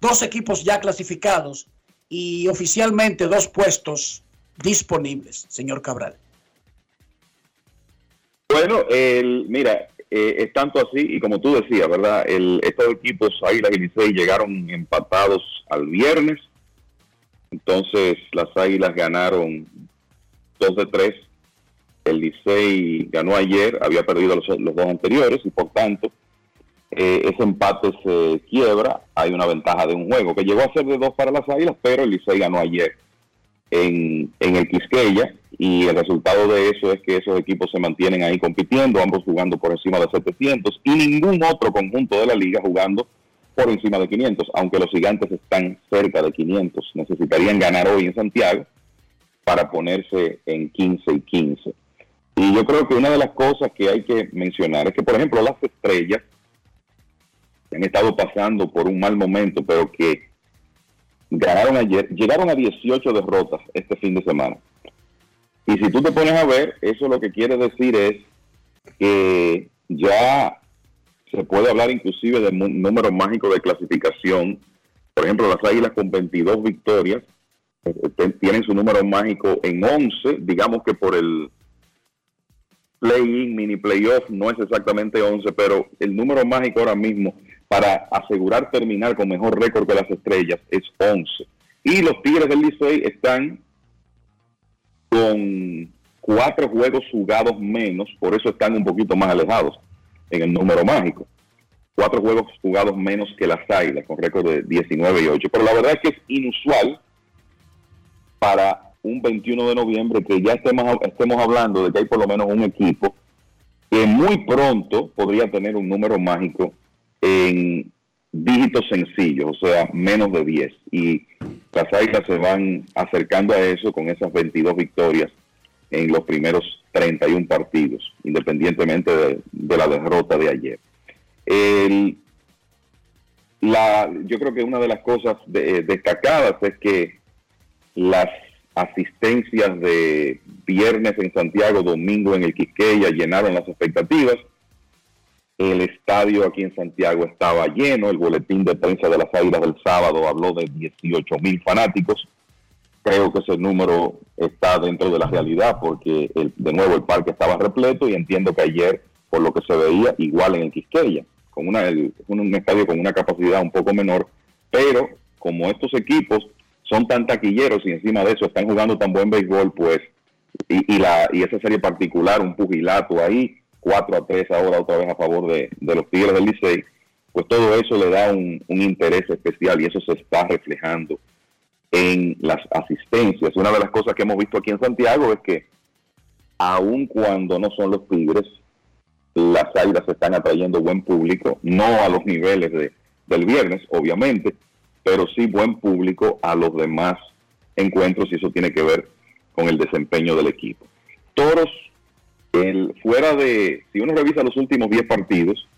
dos equipos ya clasificados y oficialmente dos puestos disponibles, señor Cabral. Bueno, el, mira, eh, es tanto así, y como tú decías, ¿verdad? El, estos equipos, Águilas y Licey, llegaron empatados al viernes. Entonces, las Águilas ganaron 2 de 3. El Licey ganó ayer, había perdido los, dos anteriores, y por tanto, eh, ese empate se quiebra. Hay una ventaja de un juego que llegó a ser de dos para las Águilas, pero el Licey ganó ayer en, el Quisqueya y el resultado de eso es que esos equipos se mantienen ahí compitiendo, ambos jugando por encima de 700 y ningún otro conjunto de la liga jugando por encima de 500, aunque los gigantes están cerca de 500. Necesitarían ganar hoy en Santiago para ponerse en 15 y 15. Y yo creo que una de las cosas que hay que mencionar es que, por ejemplo, las estrellas han estado pasando por un mal momento, pero que ganaron ayer, llegaron a 18 derrotas este fin de semana. Y si tú te pones a ver, eso lo que quiere decir es que ya se puede hablar inclusive de números mágicos de clasificación. Por ejemplo, las Águilas con 22 victorias eh, eh, tienen su número mágico en 11, digamos que por el play-in, mini playoff, no es exactamente 11, pero el número mágico ahora mismo para asegurar terminar con mejor récord que las estrellas es 11. Y los Tigres del Licey están con cuatro juegos jugados menos, por eso están un poquito más alejados en el número mágico. Cuatro juegos jugados menos que las Águilas, con récord de 19 y 8. Pero la verdad es que es inusual para un 21 de noviembre que ya estemos, estemos hablando de que hay por lo menos un equipo que muy pronto podría tener un número mágico en dígitos sencillos, o sea, menos de 10. Y las Águilas se van acercando a eso con esas 22 victorias en los primeros 31 partidos, independientemente de, la derrota de ayer. El- la, yo creo que una de las cosas de- eh, destacadas es que las asistencias de viernes en Santiago, domingo en el Quisqueya llenaron las expectativas. El estadio aquí en Santiago estaba lleno. El boletín de prensa de las Águilas del sábado habló de 18 mil fanáticos. Creo que ese número está dentro de la realidad porque el- de nuevo el parque estaba repleto y entiendo que ayer, por lo que se veía, igual en el Quisqueya, con una, el- un, un estadio con una capacidad un poco menor, pero como estos equipos son tan taquilleros y encima de eso están jugando tan buen béisbol, pues, y, la, y esa serie particular, un pugilato ahí, 4 a 3 ahora otra vez a favor de, los Tigres del Licey, pues todo eso le da un, un interés especial y eso se está reflejando en las asistencias. Una de las cosas que hemos visto aquí en Santiago es que aun cuando no son los Tigres, las águilas están atrayendo buen público, no a los niveles de, del viernes, obviamente, pero sí buen público a los demás encuentros y eso tiene que ver con el desempeño del equipo. Toros, el, fuera de, si uno revisa los últimos 10 partidos,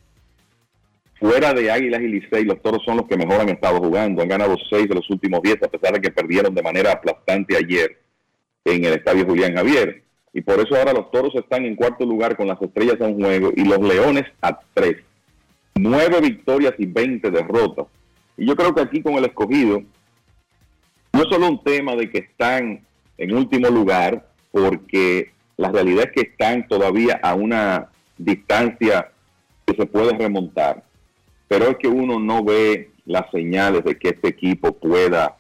fuera de Águilas y Licey, los Toros son los que mejor han estado jugando. Han ganado 6 de los últimos 10, a pesar de que perdieron de manera aplastante ayer en el Estadio Julián Javier. Y por eso ahora los Toros están en cuarto lugar con las estrellas a un juego y los Leones a 3. 9 victorias y 20 derrotas. Y yo creo que aquí con el escogido, no es solo un tema de que están en último lugar, porque la realidad es que están todavía a una distancia que se puede remontar, pero es que uno no ve las señales de que este equipo pueda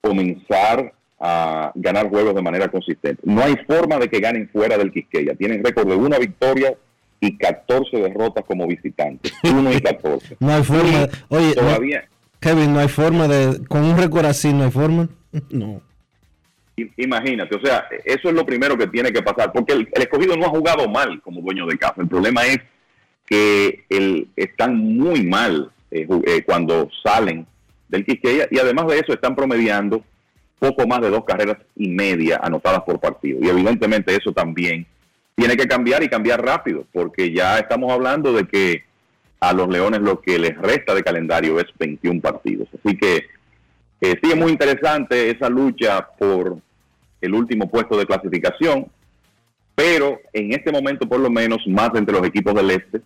comenzar a ganar juegos de manera consistente. No hay forma de que ganen fuera del Quisqueya. Tienen récord de una victoria y 14 derrotas como visitantes. 1 y 14. No hay forma. Oye, no- Todavía, Kevin, no hay forma de. Con un récord así, no hay forma. No. Imagínate, o sea, eso es lo primero que tiene que pasar, porque el, el escogido no ha jugado mal como dueño de casa. El problema es que el, están muy mal eh, eh, cuando salen del Quisqueya y además de eso están promediando poco más de dos carreras y media anotadas por partido. Y evidentemente eso también tiene que cambiar y cambiar rápido, porque ya estamos hablando de que a los Leones lo que les resta de calendario es 21 partidos. Así que eh, sí es muy interesante esa lucha por el último puesto de clasificación, pero en este momento por lo menos más entre los equipos del este,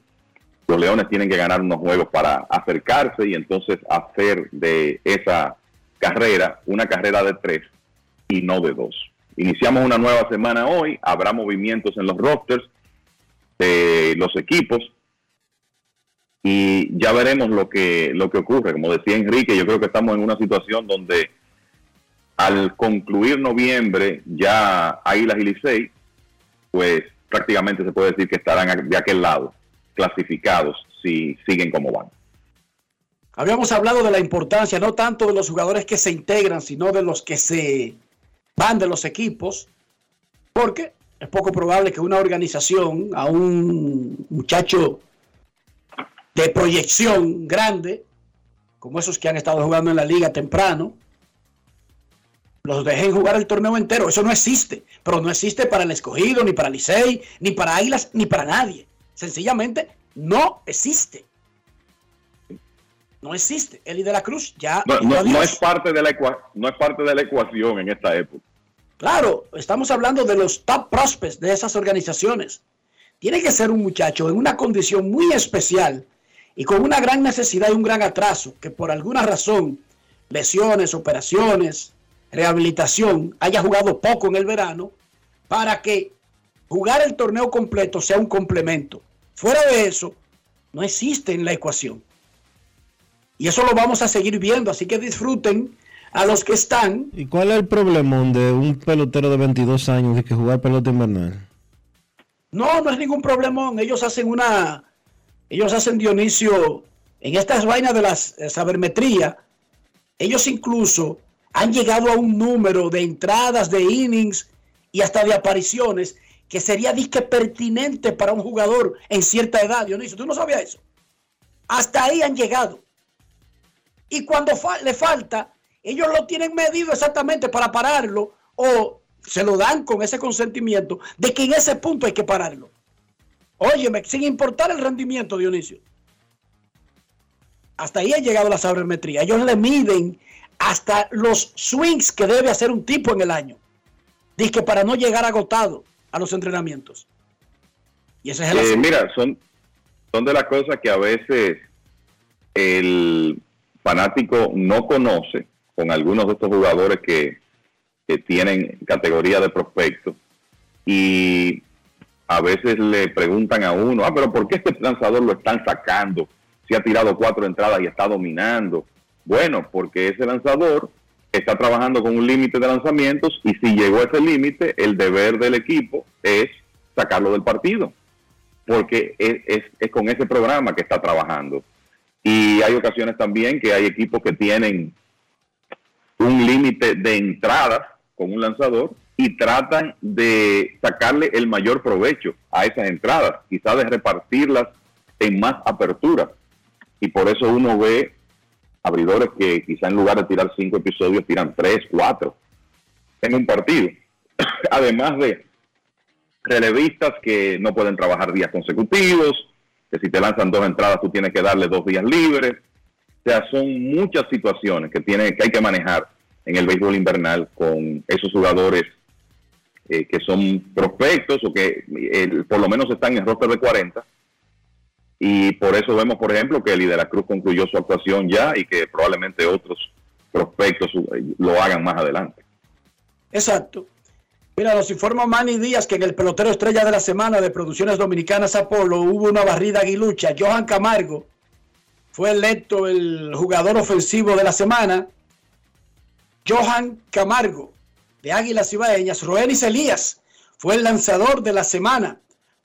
los Leones tienen que ganar unos juegos para acercarse y entonces hacer de esa carrera una carrera de tres y no de dos. Iniciamos una nueva semana hoy, habrá movimientos en los rosters de los equipos y ya veremos lo que lo que ocurre. Como decía Enrique, yo creo que estamos en una situación donde al concluir noviembre ya Águilas y Licey, pues prácticamente se puede decir que estarán de aquel lado, clasificados si siguen como van. Habíamos hablado de la importancia no tanto de los jugadores que se integran, sino de los que se van de los equipos, porque es poco probable que una organización a un muchacho de proyección grande, como esos que han estado jugando en la liga temprano, los dejen jugar el torneo entero. Eso no existe, pero no existe para el escogido, ni para Licey, ni para Águilas, ni para nadie. Sencillamente no existe. No existe. Eli de la Cruz ya. No, es parte de la ecua- no es parte de la ecuación en esta época. Claro, estamos hablando de los top prospects de esas organizaciones. Tiene que ser un muchacho en una condición muy especial y con una gran necesidad y un gran atraso, que por alguna razón, lesiones, operaciones, rehabilitación, haya jugado poco en el verano, para que jugar el torneo completo sea un complemento. Fuera de eso, no existe en la ecuación. Y eso lo vamos a seguir viendo, así que disfruten a los que están. ¿Y cuál es el problemón de un pelotero de 22 años de que jugar pelota invernal? No, no es ningún problemón. Ellos hacen una, ellos hacen Dionisio, en estas vainas de la sabermetría, ellos incluso han llegado a un número de entradas, de innings y hasta de apariciones que sería disque pertinente para un jugador en cierta edad, Dionisio. ¿Tú no sabías eso? Hasta ahí han llegado. Y cuando le falta, ellos lo tienen medido exactamente para pararlo o se lo dan con ese consentimiento de que en ese punto hay que pararlo. Óyeme, sin importar el rendimiento, Dionisio. Hasta ahí ha llegado la sabermetría. Ellos le miden hasta los swings que debe hacer un tipo en el año. Dice que para no llegar agotado a los entrenamientos. Y ese es el eh, Mira, son, son de las cosas que a veces el fanático no conoce con algunos de estos jugadores que, tienen categoría de prospecto y a veces le preguntan a uno, ah, pero ¿por qué este lanzador lo están sacando? Si ha tirado cuatro entradas y está dominando. Bueno, porque ese lanzador está trabajando con un límite de lanzamientos y si llegó a ese límite, el deber del equipo es sacarlo del partido, porque es, es con ese programa que está trabajando. Y hay ocasiones también que hay equipos que tienen un límite de entradas con un lanzador y tratan de sacarle el mayor provecho a esas entradas, quizás de repartirlas en más aperturas. Y por eso uno ve abridores que quizá en lugar de tirar cinco episodios tiran tres, cuatro en un partido. Además de relevistas que no pueden trabajar días consecutivos, que si te lanzan dos entradas tú tienes que darle dos días libres, o sea, son muchas situaciones que, tiene, que hay que manejar en el béisbol invernal con esos jugadores eh, que son prospectos o que por lo menos están en el roster de 40. Y por eso vemos, por ejemplo, que el Cruz concluyó su actuación ya y que probablemente otros prospectos lo hagan más adelante. Exacto. Mira, nos informa Manny Díaz que en el pelotero estrella de la semana de Producciones Dominicanas Apolo hubo una barrida aguilucha. Johan Camargo fue electo el jugador ofensivo de la semana. Johan Camargo de Águilas Ibaeñas. Roenis Elías fue el lanzador de la semana.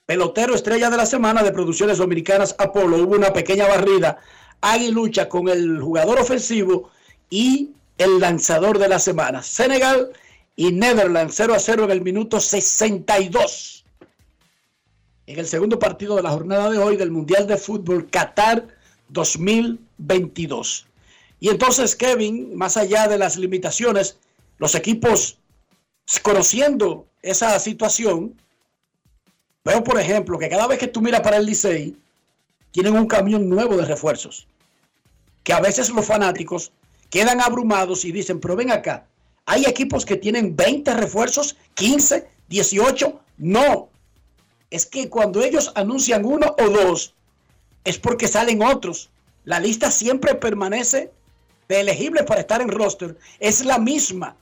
Pelotero estrella de la semana de Producciones Dominicanas Apolo. Hubo una pequeña barrida aguilucha con el jugador ofensivo y el lanzador de la semana. Senegal y Netherlands 0 a 0 en el minuto 62. En el segundo partido de la jornada de hoy del Mundial de Fútbol Qatar 2022. Y entonces, Kevin, más allá de las limitaciones, los equipos, conociendo esa situación, veo, por ejemplo, que cada vez que tú miras para el Licey, tienen un camión nuevo de refuerzos. Que a veces los fanáticos quedan abrumados y dicen, pero ven acá, hay equipos que tienen 20 refuerzos, 15, 18. No. Es que cuando ellos anuncian uno o dos, es porque salen otros. La lista siempre permanece elegible para estar en roster es la misma,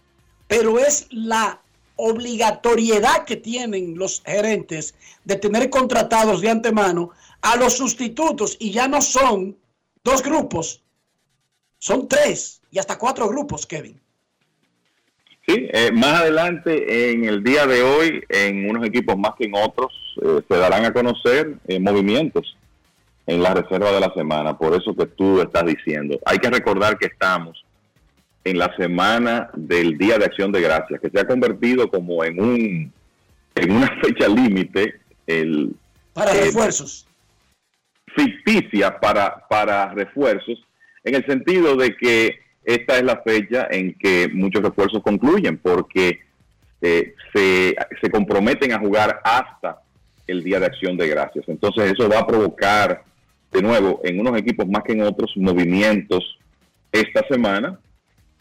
pero es la obligatoriedad que tienen los gerentes de tener contratados de antemano a los sustitutos y ya no son dos grupos, son tres y hasta cuatro grupos, Kevin. Sí, eh, más adelante en el día de hoy, en unos equipos más que en otros, eh, se darán a conocer eh, movimientos en la reserva de la semana, por eso que tú estás diciendo. Hay que recordar que estamos en la semana del Día de Acción de Gracias, que se ha convertido como en un en una fecha límite el para eh, refuerzos ficticia para para refuerzos en el sentido de que esta es la fecha en que muchos refuerzos concluyen porque eh, se, se comprometen a jugar hasta el Día de Acción de Gracias. Entonces eso va a provocar de nuevo, en unos equipos más que en otros, movimientos esta semana.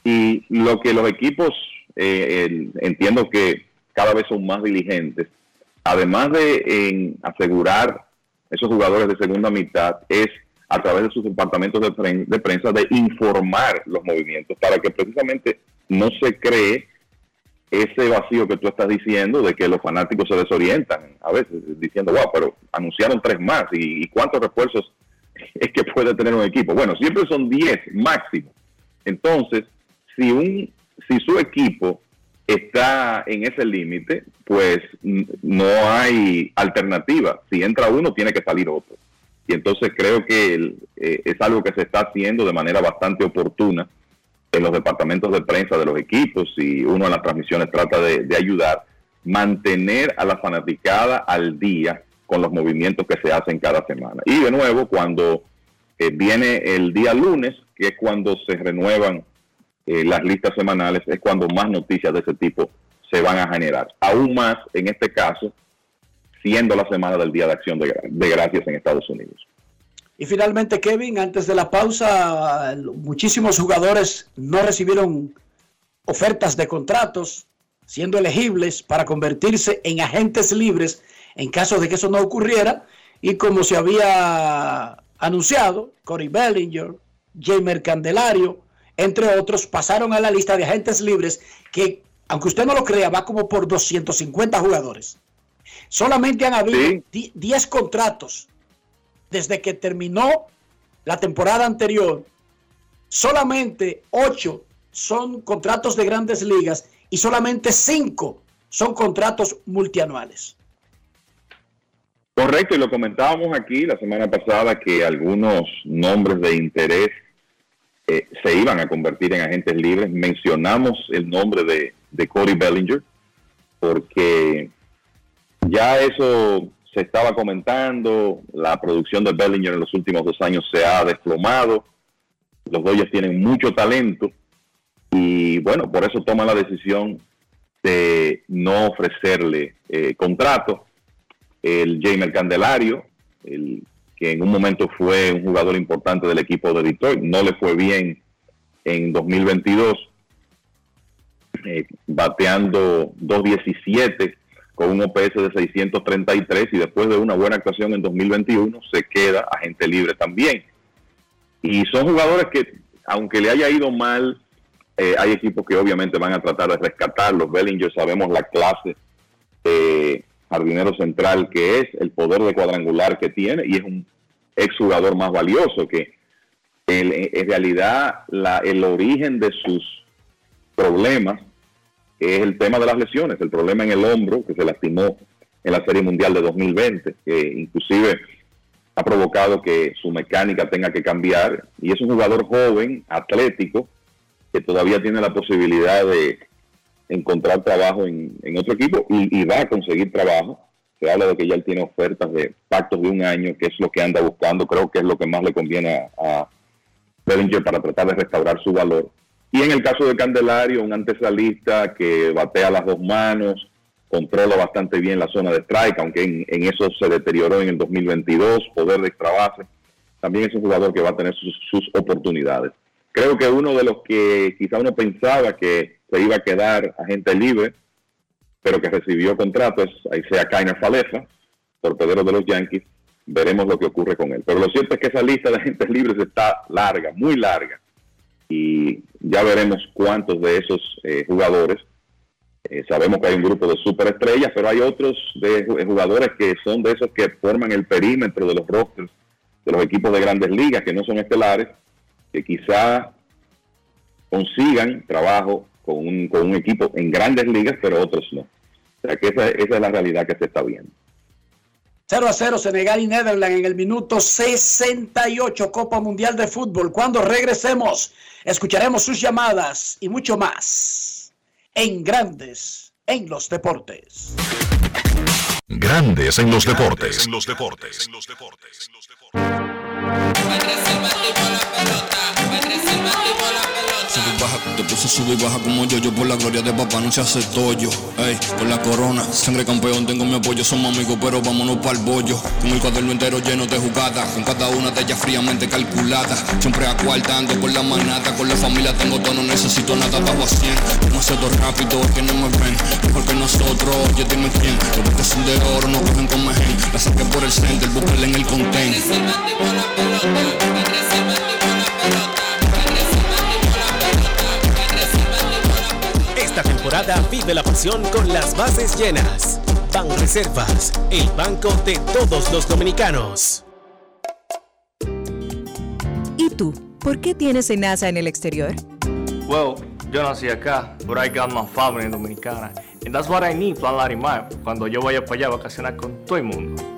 Y lo que los equipos eh, entiendo que cada vez son más diligentes. Además de en asegurar esos jugadores de segunda mitad, es a través de sus departamentos de, de prensa de informar los movimientos para que precisamente no se cree ese vacío que tú estás diciendo de que los fanáticos se desorientan a veces diciendo, wow, pero anunciaron tres más y, y cuántos refuerzos es que puede tener un equipo. Bueno, siempre son 10 máximo. Entonces, si un si su equipo está en ese límite, pues no hay alternativa. Si entra uno, tiene que salir otro. Y entonces creo que eh, es algo que se está haciendo de manera bastante oportuna en los departamentos de prensa de los equipos y uno en las transmisiones trata de, de ayudar, mantener a la fanaticada al día con los movimientos que se hacen cada semana. Y de nuevo, cuando eh, viene el día lunes, que es cuando se renuevan eh, las listas semanales, es cuando más noticias de ese tipo se van a generar. Aún más en este caso, siendo la semana del Día de Acción de, Gra- de Gracias en Estados Unidos. Y finalmente, Kevin, antes de la pausa, muchísimos jugadores no recibieron ofertas de contratos, siendo elegibles para convertirse en agentes libres en caso de que eso no ocurriera. Y como se había anunciado, Cory Bellinger, Jamer Candelario, entre otros, pasaron a la lista de agentes libres que, aunque usted no lo crea, va como por 250 jugadores. Solamente han habido 10 contratos desde que terminó la temporada anterior. Solamente 8 son contratos de grandes ligas y solamente 5 son contratos multianuales. Correcto, y lo comentábamos aquí la semana pasada que algunos nombres de interés eh, se iban a convertir en agentes libres. Mencionamos el nombre de, de Cody Bellinger porque ya eso se estaba comentando, la producción de Bellinger en los últimos dos años se ha desplomado, los Dodgers tienen mucho talento y bueno, por eso toman la decisión de no ofrecerle eh, contrato. El Jamer Candelario, el que en un momento fue un jugador importante del equipo de Detroit, no le fue bien en 2022, eh, bateando 2.17 con un OPS de 633 y después de una buena actuación en 2021 se queda agente libre también. Y son jugadores que, aunque le haya ido mal, eh, hay equipos que obviamente van a tratar de rescatarlos. Bellinger sabemos la clase de jardinero central que es, el poder de cuadrangular que tiene y es un exjugador más valioso que en realidad la- el origen de sus problemas es el tema de las lesiones, el problema en el hombro que se lastimó en la Serie Mundial de 2020, que inclusive ha provocado que su mecánica tenga que cambiar y es un jugador joven, atlético, que todavía tiene la posibilidad de encontrar trabajo en, en otro equipo y, y va a conseguir trabajo. Se habla de que ya él tiene ofertas de pactos de un año, que es lo que anda buscando, creo que es lo que más le conviene a, a para tratar de restaurar su valor. Y en el caso de Candelario, un antesalista que batea las dos manos, controla bastante bien la zona de strike, aunque en, eso se deterioró en el 2022, poder de extra base. También es un jugador que va a tener sus oportunidades. Creo que uno de los que quizá uno pensaba que se iba a quedar agente libre, pero que recibió contrato, es ahí sea Kainer Falefa, torpedero de los Yankees. Veremos lo que ocurre con él. Pero lo cierto es que esa lista de agentes libres está larga, muy larga. Y ya veremos cuántos de esos eh, jugadores eh, sabemos que hay un grupo de superestrellas, pero hay otros de ju- jugadores que son de esos que forman el perímetro de los rosters de los equipos de grandes ligas, que no son estelares, que quizá consigan trabajo con un, con un equipo en grandes ligas, pero otros no. O sea que esa, esa es la realidad que se está viendo. 0 a 0 Senegal y Netherlands en el minuto 68 Copa Mundial de Fútbol. Cuando regresemos, escucharemos sus llamadas y mucho más en Grandes en los Deportes. Grandes en los deportes. En los deportes. Va a crecer más tipo la pelota, va a crecer más tipo la pelota. Te puse sube y baja como yo, yo por la gloria de papá no se hace tollo. Ey, con la corona, sangre campeón, tengo mi apoyo, somos amigos, pero vámonos para el bollo. Con el cuaderno entero lleno de jugadas, con cada una de ellas fríamente calculada. Siempre acuartando por la manata, con la familia tengo todo, no necesito nada, bajo a 100. Demasiado rápido, que no me ven, mejor que nosotros, oye dime quién. Los que son de oro no cogen con mejen, la saqué por el center, búscala en el content. Esta temporada vive la pasión con las bases llenas. Ban Reservas, el banco de todos los dominicanos. ¿Y tú? ¿Por qué tienes NASA en el exterior? Well, yo nací acá, but I got my family dominicana. And that's what I need, Plan Larimar, cuando yo vaya para allá a vacacionar con todo el mundo.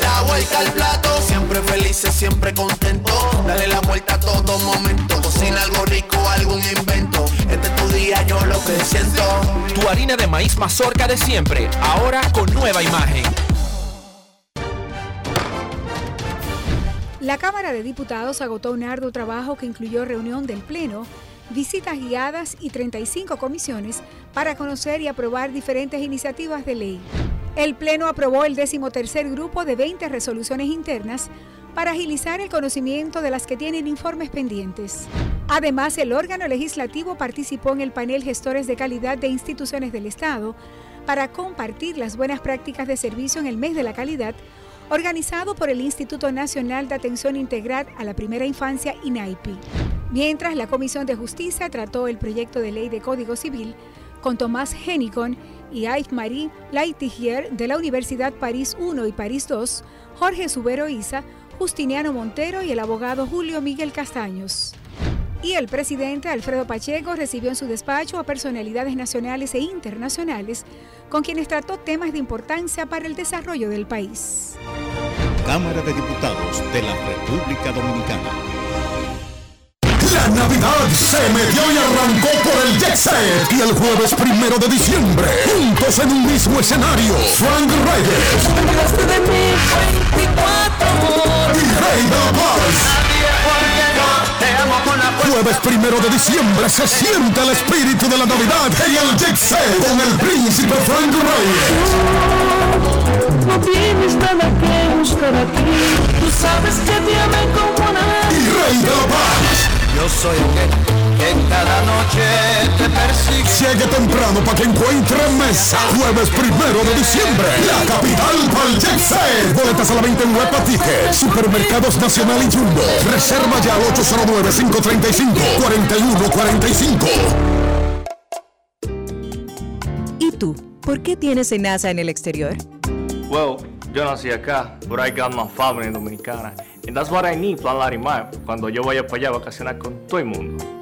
La vuelta al plato, siempre felices, siempre contento. Dale la vuelta a todo momento. Cocina algo rico, algún invento. Este es tu día, yo lo que siento. Tu harina de maíz mazorca de siempre, ahora con nueva imagen. La Cámara de Diputados agotó un arduo trabajo que incluyó reunión del Pleno, visitas guiadas y 35 comisiones para conocer y aprobar diferentes iniciativas de ley. El Pleno aprobó el decimotercer grupo de 20 resoluciones internas para agilizar el conocimiento de las que tienen informes pendientes. Además, el órgano legislativo participó en el panel Gestores de Calidad de Instituciones del Estado para compartir las buenas prácticas de servicio en el mes de la calidad, organizado por el Instituto Nacional de Atención Integral a la Primera Infancia, INAIPI. Mientras la Comisión de Justicia trató el proyecto de ley de Código Civil con Tomás Henicon y Yves-Marie Laitigier de la Universidad París I y París II, Jorge Subero Isa, Justiniano Montero y el abogado Julio Miguel Castaños. Y el presidente Alfredo Pacheco recibió en su despacho a personalidades nacionales e internacionales con quienes trató temas de importancia para el desarrollo del país. Cámara de Diputados de la República Dominicana. La Navidad se metió y arrancó por el Jet Set. Y el jueves primero de diciembre, juntos en un mismo escenario, Frank Reyes Jueves primero de diciembre se siente el espíritu de la Navidad en el Jet Set con el príncipe Frank Reyes. No tienes nada que buscar aquí. Tú sabes que te amé como nadie. Y Rey de la Paz. Yo soy aquel que en cada noche te persigue. Llegue temprano para que encuentre mesa. Jueves primero de diciembre. La capital Set. Boletas a la venta en Huepa Ticket. Supermercados Nacional y Jumbo. Reserva ya al 809-535-4145. ¿Y tú? ¿Por qué tienes NASA en el exterior? Well, yo nací acá, but I got my family dominicana. And that's what I need, Plan Larimar, cuando yo vaya para allá a vacacionar con todo el mundo.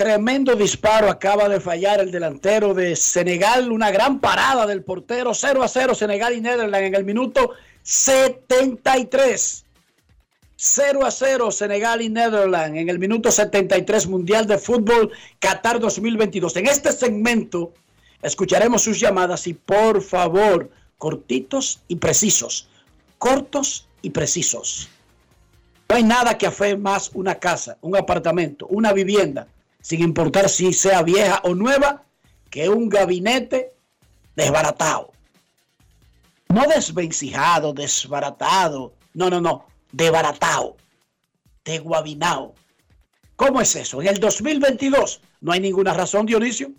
tremendo disparo acaba de fallar el delantero de Senegal. Una gran parada del portero. 0 a 0 Senegal y Netherlands en el minuto 73. 0 a 0 Senegal y Netherlands en el minuto 73 Mundial de Fútbol Qatar 2022. En este segmento escucharemos sus llamadas y por favor, cortitos y precisos. Cortos y precisos. No hay nada que afee más una casa, un apartamento, una vivienda, sin importar si sea vieja o nueva, que un gabinete desbaratado. No desvencijado, desbaratado. No, no, no. Debaratado. Deguabinado. ¿Cómo es eso? En el 2022 no hay ninguna razón, Dionisio.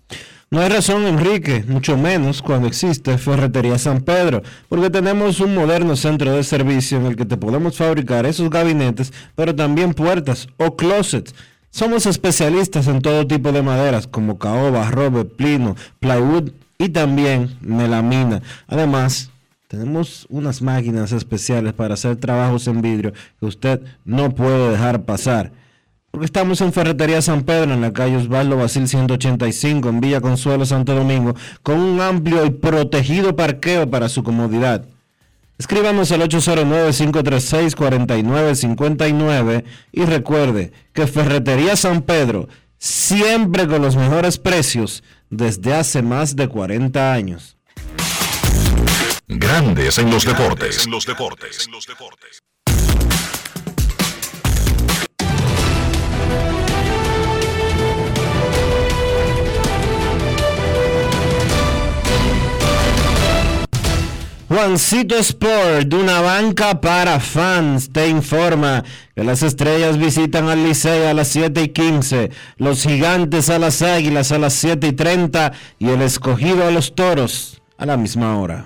No hay razón, Enrique, mucho menos cuando existe Ferretería San Pedro, porque tenemos un moderno centro de servicio en el que te podemos fabricar esos gabinetes, pero también puertas o closets. Somos especialistas en todo tipo de maderas, como caoba, roble, plino, plywood y también melamina. Además, tenemos unas máquinas especiales para hacer trabajos en vidrio que usted no puede dejar pasar. Porque estamos en Ferretería San Pedro, en la calle Osvaldo Basil 185, en Villa Consuelo, Santo Domingo, con un amplio y protegido parqueo para su comodidad. Escríbanos al 809-536-4959 y recuerde que Ferretería San Pedro, siempre con los mejores precios desde hace más de 40 años. Grandes en los deportes. En los deportes. Juancito Sport, una banca para fans, te informa que las estrellas visitan al Liceo a las 7 y 15, los gigantes a las águilas a las 7 y 30 y el escogido a los toros a la misma hora.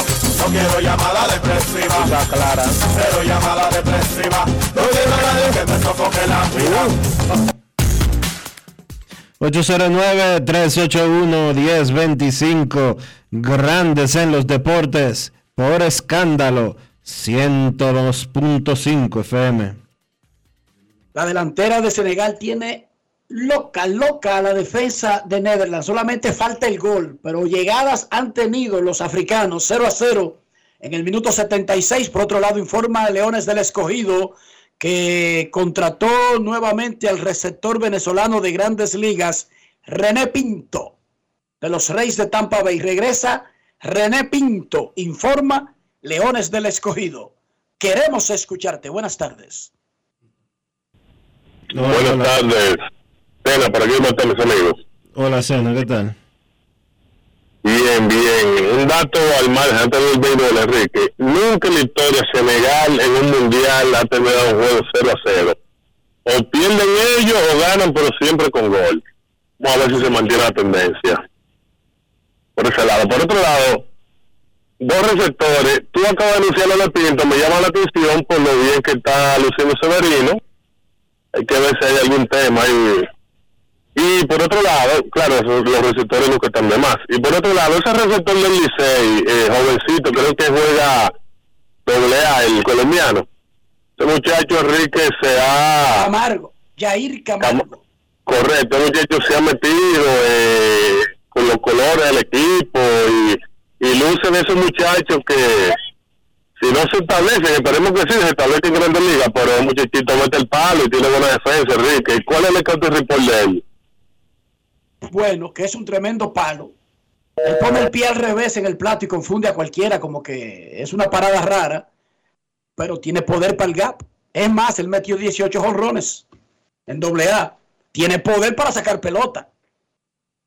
No quiero llamada depresiva. clara. Cero llamada depresiva. No quiero a nadie que me sofoque la vida. 809-381-1025. Grandes en los deportes. Por escándalo. 102.5 FM. La delantera de Senegal tiene loca, loca la defensa de Netherlands. Solamente falta el gol, pero llegadas han tenido los africanos 0 a 0 en el minuto 76. Por otro lado, informa Leones del Escogido que contrató nuevamente al receptor venezolano de grandes ligas, René Pinto, de los Reyes de Tampa Bay. Regresa René Pinto, informa Leones del Escogido. Queremos escucharte. Buenas tardes. Buenas tardes. Cena, para que están mis amigos. Hola, Cena, ¿qué tal? Bien, bien. Un dato al margen antes del béisbol, Enrique. Nunca en la historia Senegal en un mundial ha terminado un juego 0 a 0. O pierden ellos o ganan, pero siempre con gol. Vamos a ver si se mantiene la tendencia. Por ese lado. Por otro lado, dos receptores. Tú acabas de anunciar de Pinto, me llama la atención por lo bien que está Luciano Severino. Hay que ver si hay algún tema ahí y por otro lado, claro, los receptores lo que están de más. Y por otro lado, ese receptor del Licey, eh, jovencito, creo que juega doble A, el colombiano. Ese muchacho Enrique se ha... Camargo, Jair Camargo. correcto, ese muchacho se ha metido eh, con los colores del equipo y, y lucen esos muchachos que si no se establecen, esperemos que sí, se establezcan en Grandes Ligas, pero el muchachito mete el palo y tiene buena defensa, Enrique. ¿Y cuál es el canto report de él? Bueno, que es un tremendo palo. Él pone el pie al revés en el plato y confunde a cualquiera, como que es una parada rara, pero tiene poder para el gap. Es más, él metió 18 jonrones en doble A. Tiene poder para sacar pelota,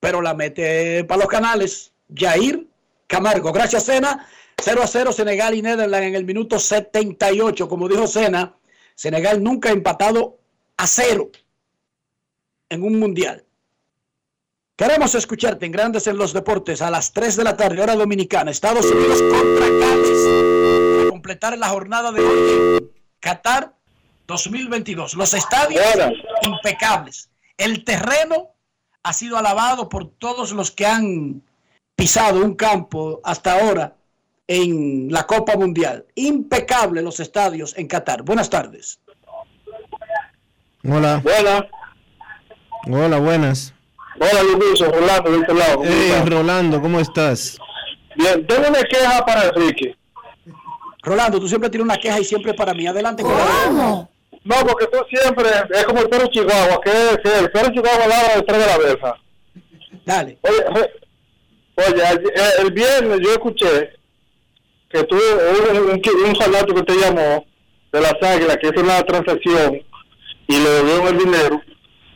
pero la mete para los canales. Jair Camargo. Gracias, Sena. 0 a 0 Senegal y Netherlands en el minuto 78. Como dijo Sena, Senegal nunca ha empatado a cero en un mundial. Queremos escucharte en Grandes en los Deportes a las 3 de la tarde, hora dominicana, Estados Unidos contra Gales. Para completar la jornada de hoy en Qatar 2022. Los estadios impecables. El terreno ha sido alabado por todos los que han pisado un campo hasta ahora en la Copa Mundial. Impecable los estadios en Qatar. Buenas tardes. Hola. Buenas. Hola, buenas. Hola, Luis, Rolando, de este lado. ¿Cómo Hey, estás? Rolando, ¿cómo estás? Bien, tengo una queja para Enrique. Rolando, tú siempre tienes una queja y siempre para mí. Adelante con la No, porque tú siempre es como el perro chihuahua, que, que el perro chihuahua ladra detrás de la verja. Dale. Oye, oye, eh, el viernes yo escuché que tú, un, un, un fanático que te llamó de las águilas, que hizo una transacción y le dieron el dinero.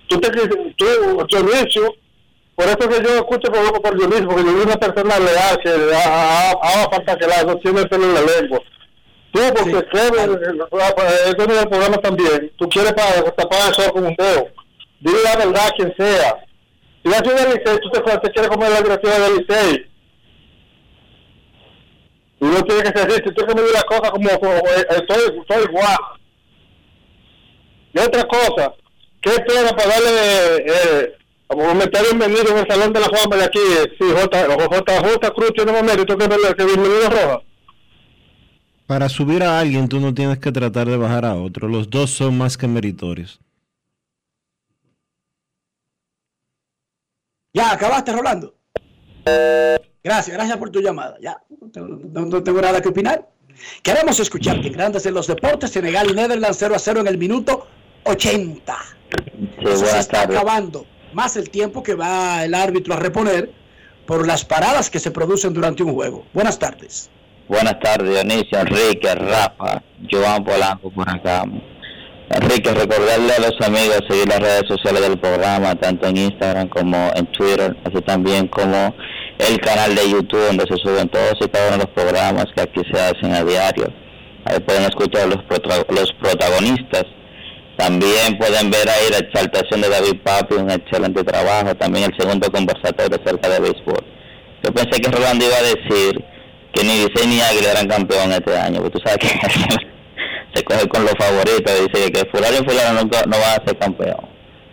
Tú, te, tú Dionisio, por eso que yo escucho por, por Dionisio, porque yo soy una persona leal que que la no tiene el pelo en la lengua. Tú, porque Kevin, eh, eso en el programa también, tú quieres para tapar el sol con un dedo. Dile la verdad a quien sea. Si vas a ir al Licey, tú te, te quieres comer la directiva del Licey. Y no tiene que ser así, tú tienes que medir las cosas como, como eh, estoy, estoy igual. Y otra cosa, ¿qué pena para darle eh, como meter bienvenido en el Salón de la Fama de aquí? eh, Sí, J, J, J Cruz tiene un mérito que que bienvenido roja. Para subir a alguien tú no tienes que tratar de bajar a otro. Los dos son más que meritorios. Ya, acabaste, Rolando. Gracias, gracias por tu llamada. Ya, no tengo, no- no tengo nada que opinar. Queremos escucharte. Grandes en los deportes, Senegal y Netherlands 0 a 0 en el minuto 80. Eso se está acabando. Más el tiempo que va el árbitro a reponer por las paradas que se producen durante un juego. Buenas tardes. Buenas tardes, Dionisio, Enrique, Rafa, Joan Polanco por acá. Enrique, recordarle a los amigos seguir las redes sociales del programa, tanto en Instagram como en Twitter, así también como el canal de YouTube donde se suben todos y cada uno de los programas que aquí se hacen a diario. Ahí pueden escuchar los, los protagonistas. También pueden ver ahí la exaltación de David Papi, un excelente trabajo. También el segundo conversatorio acerca de béisbol. Yo pensé que Rolando iba a decir que ni Licey ni Águila eran campeones este año, porque tú sabes que se coge con los favoritos y dice que fulano y fulano nunca no van a ser campeón.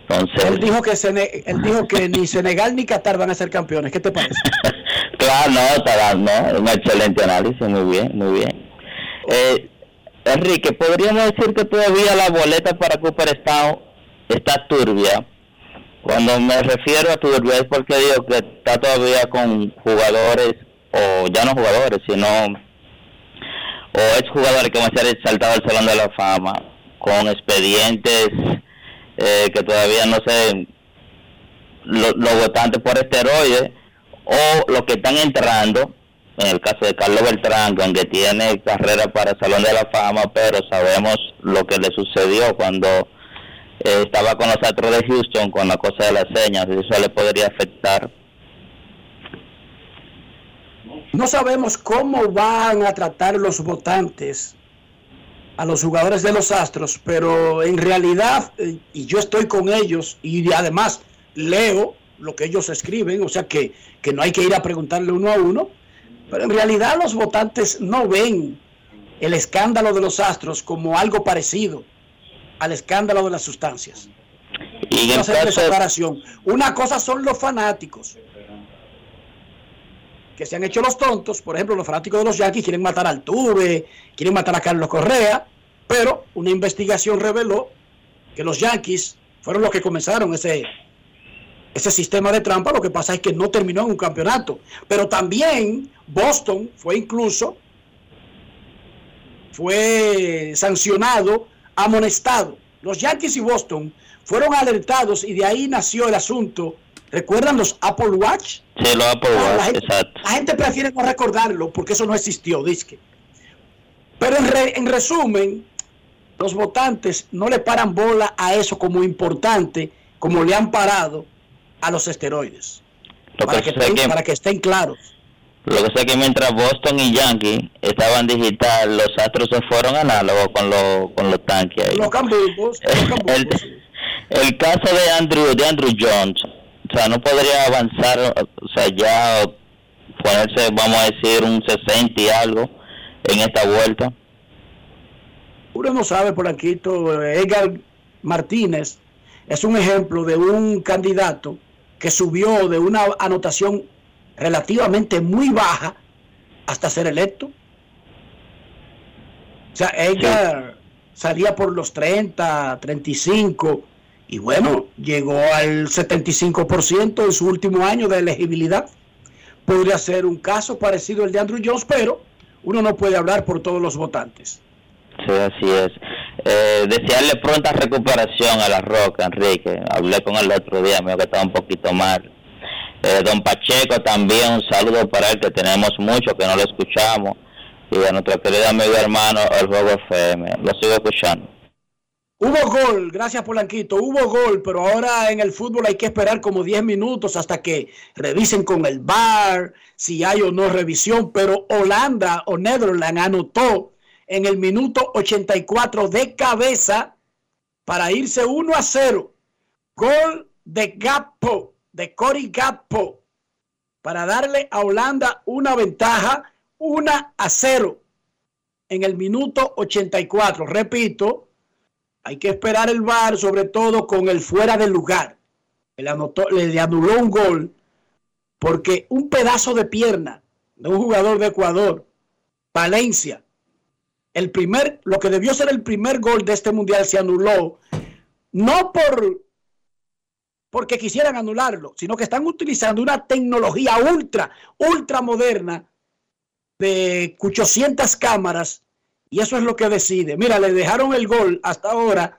Entonces, Él dijo que, Sene- él dijo que ni Senegal ni Qatar van a ser campeones. ¿Qué te parece? claro, no, está dando un excelente análisis, muy bien, muy bien. Eh, Enrique, podríamos decir que todavía la boleta para Cooperstown está turbia. Cuando me refiero a turbia es porque digo que está todavía con jugadores, o ya no jugadores, sino o exjugadores que van a ser exaltados al Salón de la Fama, con expedientes eh, que todavía no lo- los votantes por esteroides o los que están entrando, en el caso de Carlos Beltrán, que tiene carrera para Salón de la Fama, pero sabemos lo que le sucedió cuando eh, estaba con los Astros de Houston con la cosa de las señas, eso le podría afectar. No sabemos cómo van a tratar los votantes a los jugadores de los Astros, pero en realidad, eh, y yo estoy con ellos, y además leo lo que ellos escriben, o sea que, que no hay que ir a preguntarle uno a uno, pero en realidad los votantes no ven el escándalo de los Astros como algo parecido al escándalo de las sustancias. Y en hacer caso- esa aclaración. Una cosa son los fanáticos que se han hecho los tontos, por ejemplo, los fanáticos de los Yankees quieren matar al Tuve, quieren matar a Carlos Correa, pero una investigación reveló que los Yankees fueron los que comenzaron ese, ese sistema de trampa, lo que pasa es que no terminó en un campeonato. Pero también Boston fue incluso, fue sancionado, amonestado. Los Yankees y Boston fueron alertados y de ahí nació el asunto. ¿Recuerdan los Apple Watch? Sí, lo Apple Ah, la Watch, gente- exacto. La gente prefiere no recordarlo porque eso no existió, disque. Pero en, re- en resumen, los votantes no le paran bola a eso como importante, como le han parado a los esteroides. Lo Para que estén, que- para que estén claros. Lo que sé que mientras Boston y Yankee estaban digital, los Astros se fueron análogos con, los con los tanques ahí. Los el, el caso de Andrew de Andrew Jones sea, no podría avanzar, o sea, ya ponerse, vamos a decir, un 60 y algo en esta vuelta. Uno no sabe, por aquí, Edgar Martínez es un ejemplo de un candidato que subió de una anotación relativamente muy baja hasta ser electo. O sea, Edgar salía por los 30, 35 y bueno, llegó al 75% en su último año de elegibilidad. Podría ser un caso parecido al de Andrew Jones, pero uno no puede hablar por todos los votantes. Sí, así es. Eh, desearle pronta recuperación a la Roca, Enrique. Hablé con él el otro día, me que estaba un poquito mal. Eh, don Pacheco también, un saludo para él, que tenemos mucho que no lo escuchamos. Y a nuestro querido amigo hermano, el Juego FM. Lo sigo escuchando. Hubo gol, gracias Polanquito, hubo gol, pero ahora en el fútbol hay que esperar como 10 minutos hasta que revisen con el VAR si hay o no revisión, pero Holanda o Netherlands anotó en el minuto 84 de cabeza para irse 1 a 0. Gol de Gapo, de Cory Gapo, para darle a Holanda una ventaja 1 a 0 en el minuto 84. Repito, hay que esperar el VAR, sobre todo con el fuera del lugar. Le, anotó, le anuló un gol porque un pedazo de pierna de un jugador de Ecuador, Valencia, el primer, lo que debió ser el primer gol de este mundial se anuló, no por porque quisieran anularlo, sino que están utilizando una tecnología ultra, ultra moderna de 800 cámaras y eso es lo que decide. Mira, le dejaron el gol hasta ahora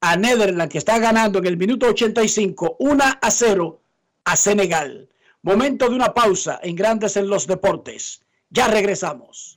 a Netherlands, que está ganando en el minuto 85, 1 a 0 a Senegal. Momento de una pausa en Grandes en los Deportes. Ya regresamos.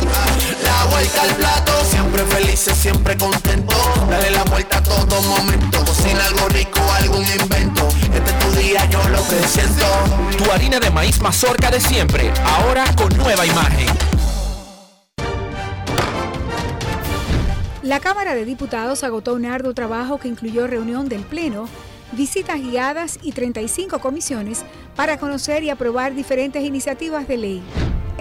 La vuelta al plato, siempre felices, siempre contento. Dale la vuelta a todo momento, cocina algo rico, algún invento. Este es tu día, yo lo que siento. Tu harina de maíz mazorca de siempre, ahora con nueva imagen. La Cámara de Diputados agotó un arduo trabajo que incluyó reunión del Pleno, visitas guiadas y 35 comisiones para conocer y aprobar diferentes iniciativas de ley.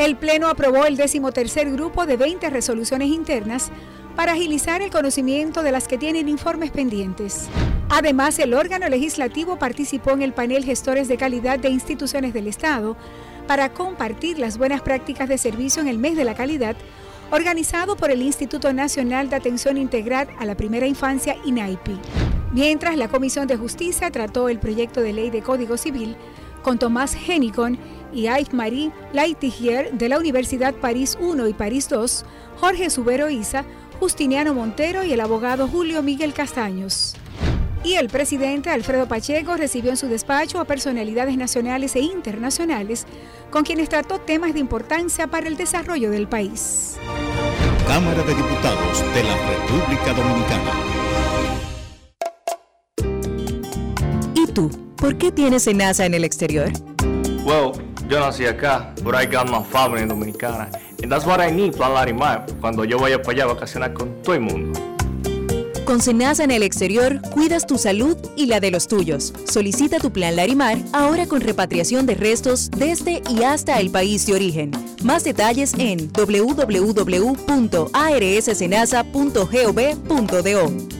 El Pleno aprobó el decimotercer grupo de 20 resoluciones internas para agilizar el conocimiento de las que tienen informes pendientes. Además, el órgano legislativo participó en el panel Gestores de Calidad de Instituciones del Estado para compartir las buenas prácticas de servicio en el mes de la calidad, organizado por el Instituto Nacional de Atención Integral a la Primera Infancia, INAIPI. Mientras la Comisión de Justicia trató el proyecto de ley de Código Civil con Tomás Henicon y Yves-Marie Laitigier de la Universidad París I y París II, Jorge Subero Isa, Justiniano Montero y el abogado Julio Miguel Castaños. Y el presidente Alfredo Pacheco recibió en su despacho a personalidades nacionales e internacionales con quienes trató temas de importancia para el desarrollo del país. Cámara de Diputados de la República Dominicana. Tú? ¿Por qué tienes NASA en el exterior? Well, yo nací acá, but I got my family dominicana. And that's what I need, Plan Larimar, cuando yo vaya para allá a vacacionar con todo el mundo. Con Senasa en el exterior, cuidas tu salud y la de los tuyos. Solicita tu plan Larimar ahora con repatriación de restos desde y hasta el país de origen. Más detalles en www.arssenasa.gov.do.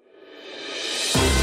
you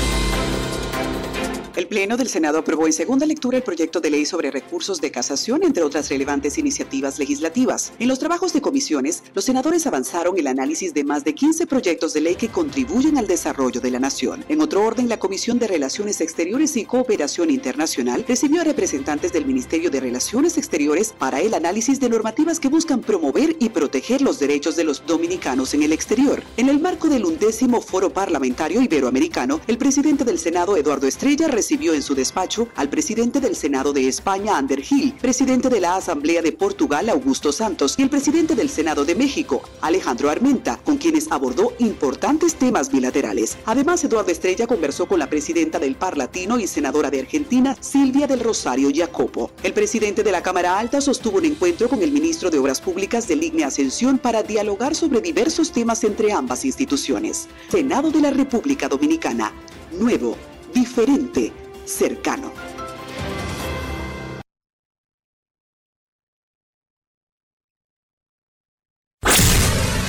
El Pleno del Senado aprobó en segunda lectura el proyecto de ley sobre recursos de casación, entre otras relevantes iniciativas legislativas. En los trabajos de comisiones, los senadores avanzaron el análisis de más de 15 proyectos de ley que contribuyen al desarrollo de la nación. En otro orden, la Comisión de Relaciones Exteriores y Cooperación Internacional recibió a representantes del Ministerio de Relaciones Exteriores para el análisis de normativas que buscan promover y proteger los derechos de los dominicanos en el exterior. En el marco del undécimo Foro Parlamentario Iberoamericano, el presidente del Senado, Eduardo Estrella, recibió en su despacho al presidente del Senado de España, Ander Gil, presidente de la Asamblea de Portugal, Augusto Santos, y el presidente del Senado de México, Alejandro Armenta, con quienes abordó importantes temas bilaterales. Además, Eduardo Estrella conversó con la presidenta del Par Latino y senadora de Argentina, Silvia del Rosario Jacopo. El presidente de la Cámara Alta sostuvo un encuentro con el ministro de Obras Públicas de Ligne Ascensión para dialogar sobre diversos temas entre ambas instituciones. Senado de la República Dominicana. Nuevo, diferente, cercano.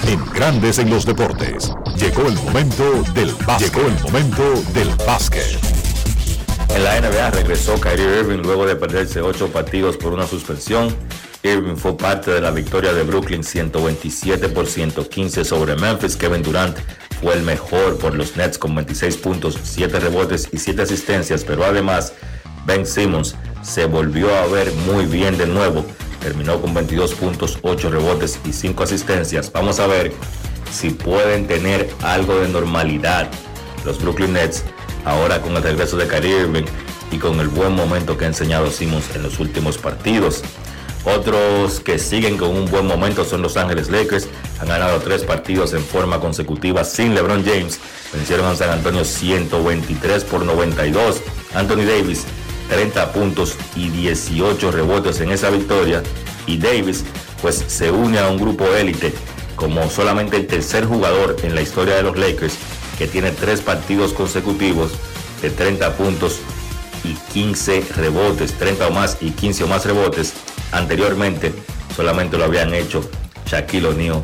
En Grandes en los Deportes, llegó el momento del básquet. Llegó el momento del básquet. En la NBA regresó Kyrie Irving luego de perderse ocho partidos por una suspensión. Irving fue parte de la victoria de Brooklyn 127 por 115 sobre Memphis. Kevin Durant fue el mejor por los Nets con 26 puntos, 7 rebotes y 7 asistencias, pero además Ben Simmons se volvió a ver muy bien de nuevo. Terminó con 22 puntos, 8 rebotes y 5 asistencias. Vamos a ver si pueden tener algo de normalidad los Brooklyn Nets ahora con el regreso de Kyrie Irving y con el buen momento que ha enseñado Simmons en los últimos partidos. Otros que siguen con un buen momento son Los Ángeles Lakers. Han ganado tres partidos en forma consecutiva sin LeBron James. Vencieron a San Antonio 123 por 92. Anthony Davis 30 puntos y 18 rebotes en esa victoria. Y Davis pues se une a un grupo élite como solamente el tercer jugador en la historia de los Lakers que tiene tres partidos consecutivos de 30 puntos y 15 rebotes, 30 o más y 15 o más rebotes. Anteriormente solamente lo habían hecho Shaquille O'Neal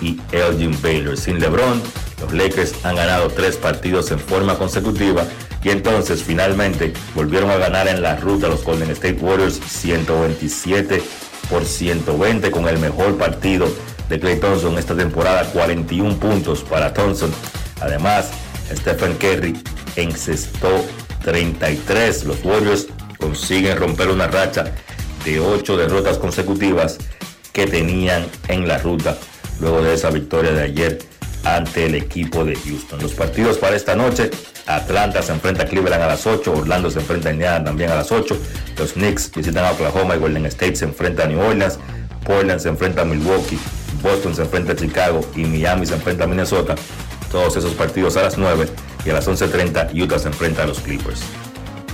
y Elgin Baylor. Sin LeBron, los Lakers han ganado tres partidos en forma consecutiva y entonces finalmente volvieron a ganar en la ruta los Golden State Warriors 127 por 120 con el mejor partido de Clay Thompson esta temporada, 41 puntos para Thompson. Además, Stephen Curry encestó 33. Los Warriors consiguen romper una racha de 8 derrotas consecutivas que tenían en la ruta luego de esa victoria de ayer ante el equipo de Houston. Los partidos para esta noche, Atlanta se enfrenta a Cleveland a las 8, Orlando se enfrenta a Indiana también a las 8, los Knicks visitan a Oklahoma y Golden State se enfrenta a New Orleans, Portland se enfrenta a Milwaukee, Boston se enfrenta a Chicago y Miami se enfrenta a Minnesota. Todos esos partidos a las 9 y a las 11.30 Utah se enfrenta a los Clippers.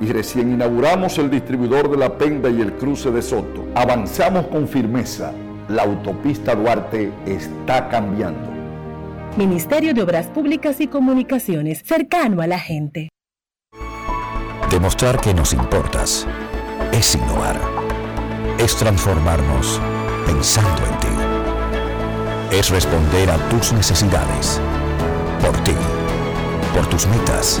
y recién inauguramos el distribuidor de La Penda y el cruce de Soto. Avanzamos con firmeza. La autopista Duarte está cambiando. Ministerio de Obras Públicas y Comunicaciones, cercano a la gente. Demostrar que nos importas es innovar. Es transformarnos pensando en ti. Es responder a tus necesidades. Por ti. Por tus metas.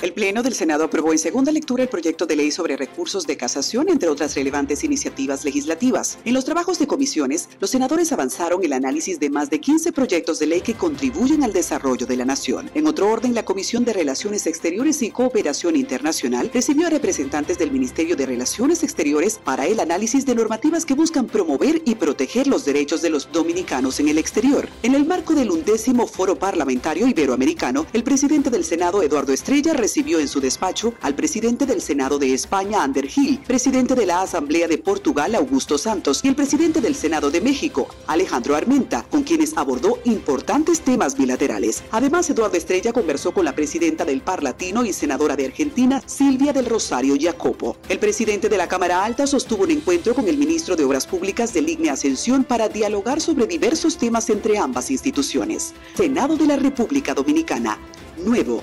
El Pleno del Senado aprobó en segunda lectura el proyecto de ley sobre recursos de casación, entre otras relevantes iniciativas legislativas. En los trabajos de comisiones, los senadores avanzaron el análisis de más de 15 proyectos de ley que contribuyen al desarrollo de la nación. En otro orden, la Comisión de Relaciones Exteriores y Cooperación Internacional recibió a representantes del Ministerio de Relaciones Exteriores para el análisis de normativas que buscan promover y proteger los derechos de los dominicanos en el exterior. En el marco del undécimo Foro Parlamentario Iberoamericano, el presidente del Senado, Eduardo Estrella, recibió en su despacho al presidente del Senado de España, Ander Gil, presidente de la Asamblea de Portugal, Augusto Santos, y el presidente del Senado de México, Alejandro Armenta, con quienes abordó importantes temas bilaterales. Además, Eduardo Estrella conversó con la presidenta del Par Latino y senadora de Argentina, Silvia del Rosario Jacopo. El presidente de la Cámara Alta sostuvo un encuentro con el ministro de Obras Públicas de Ligne Ascensión para dialogar sobre diversos temas entre ambas instituciones. Senado de la República Dominicana. Nuevo,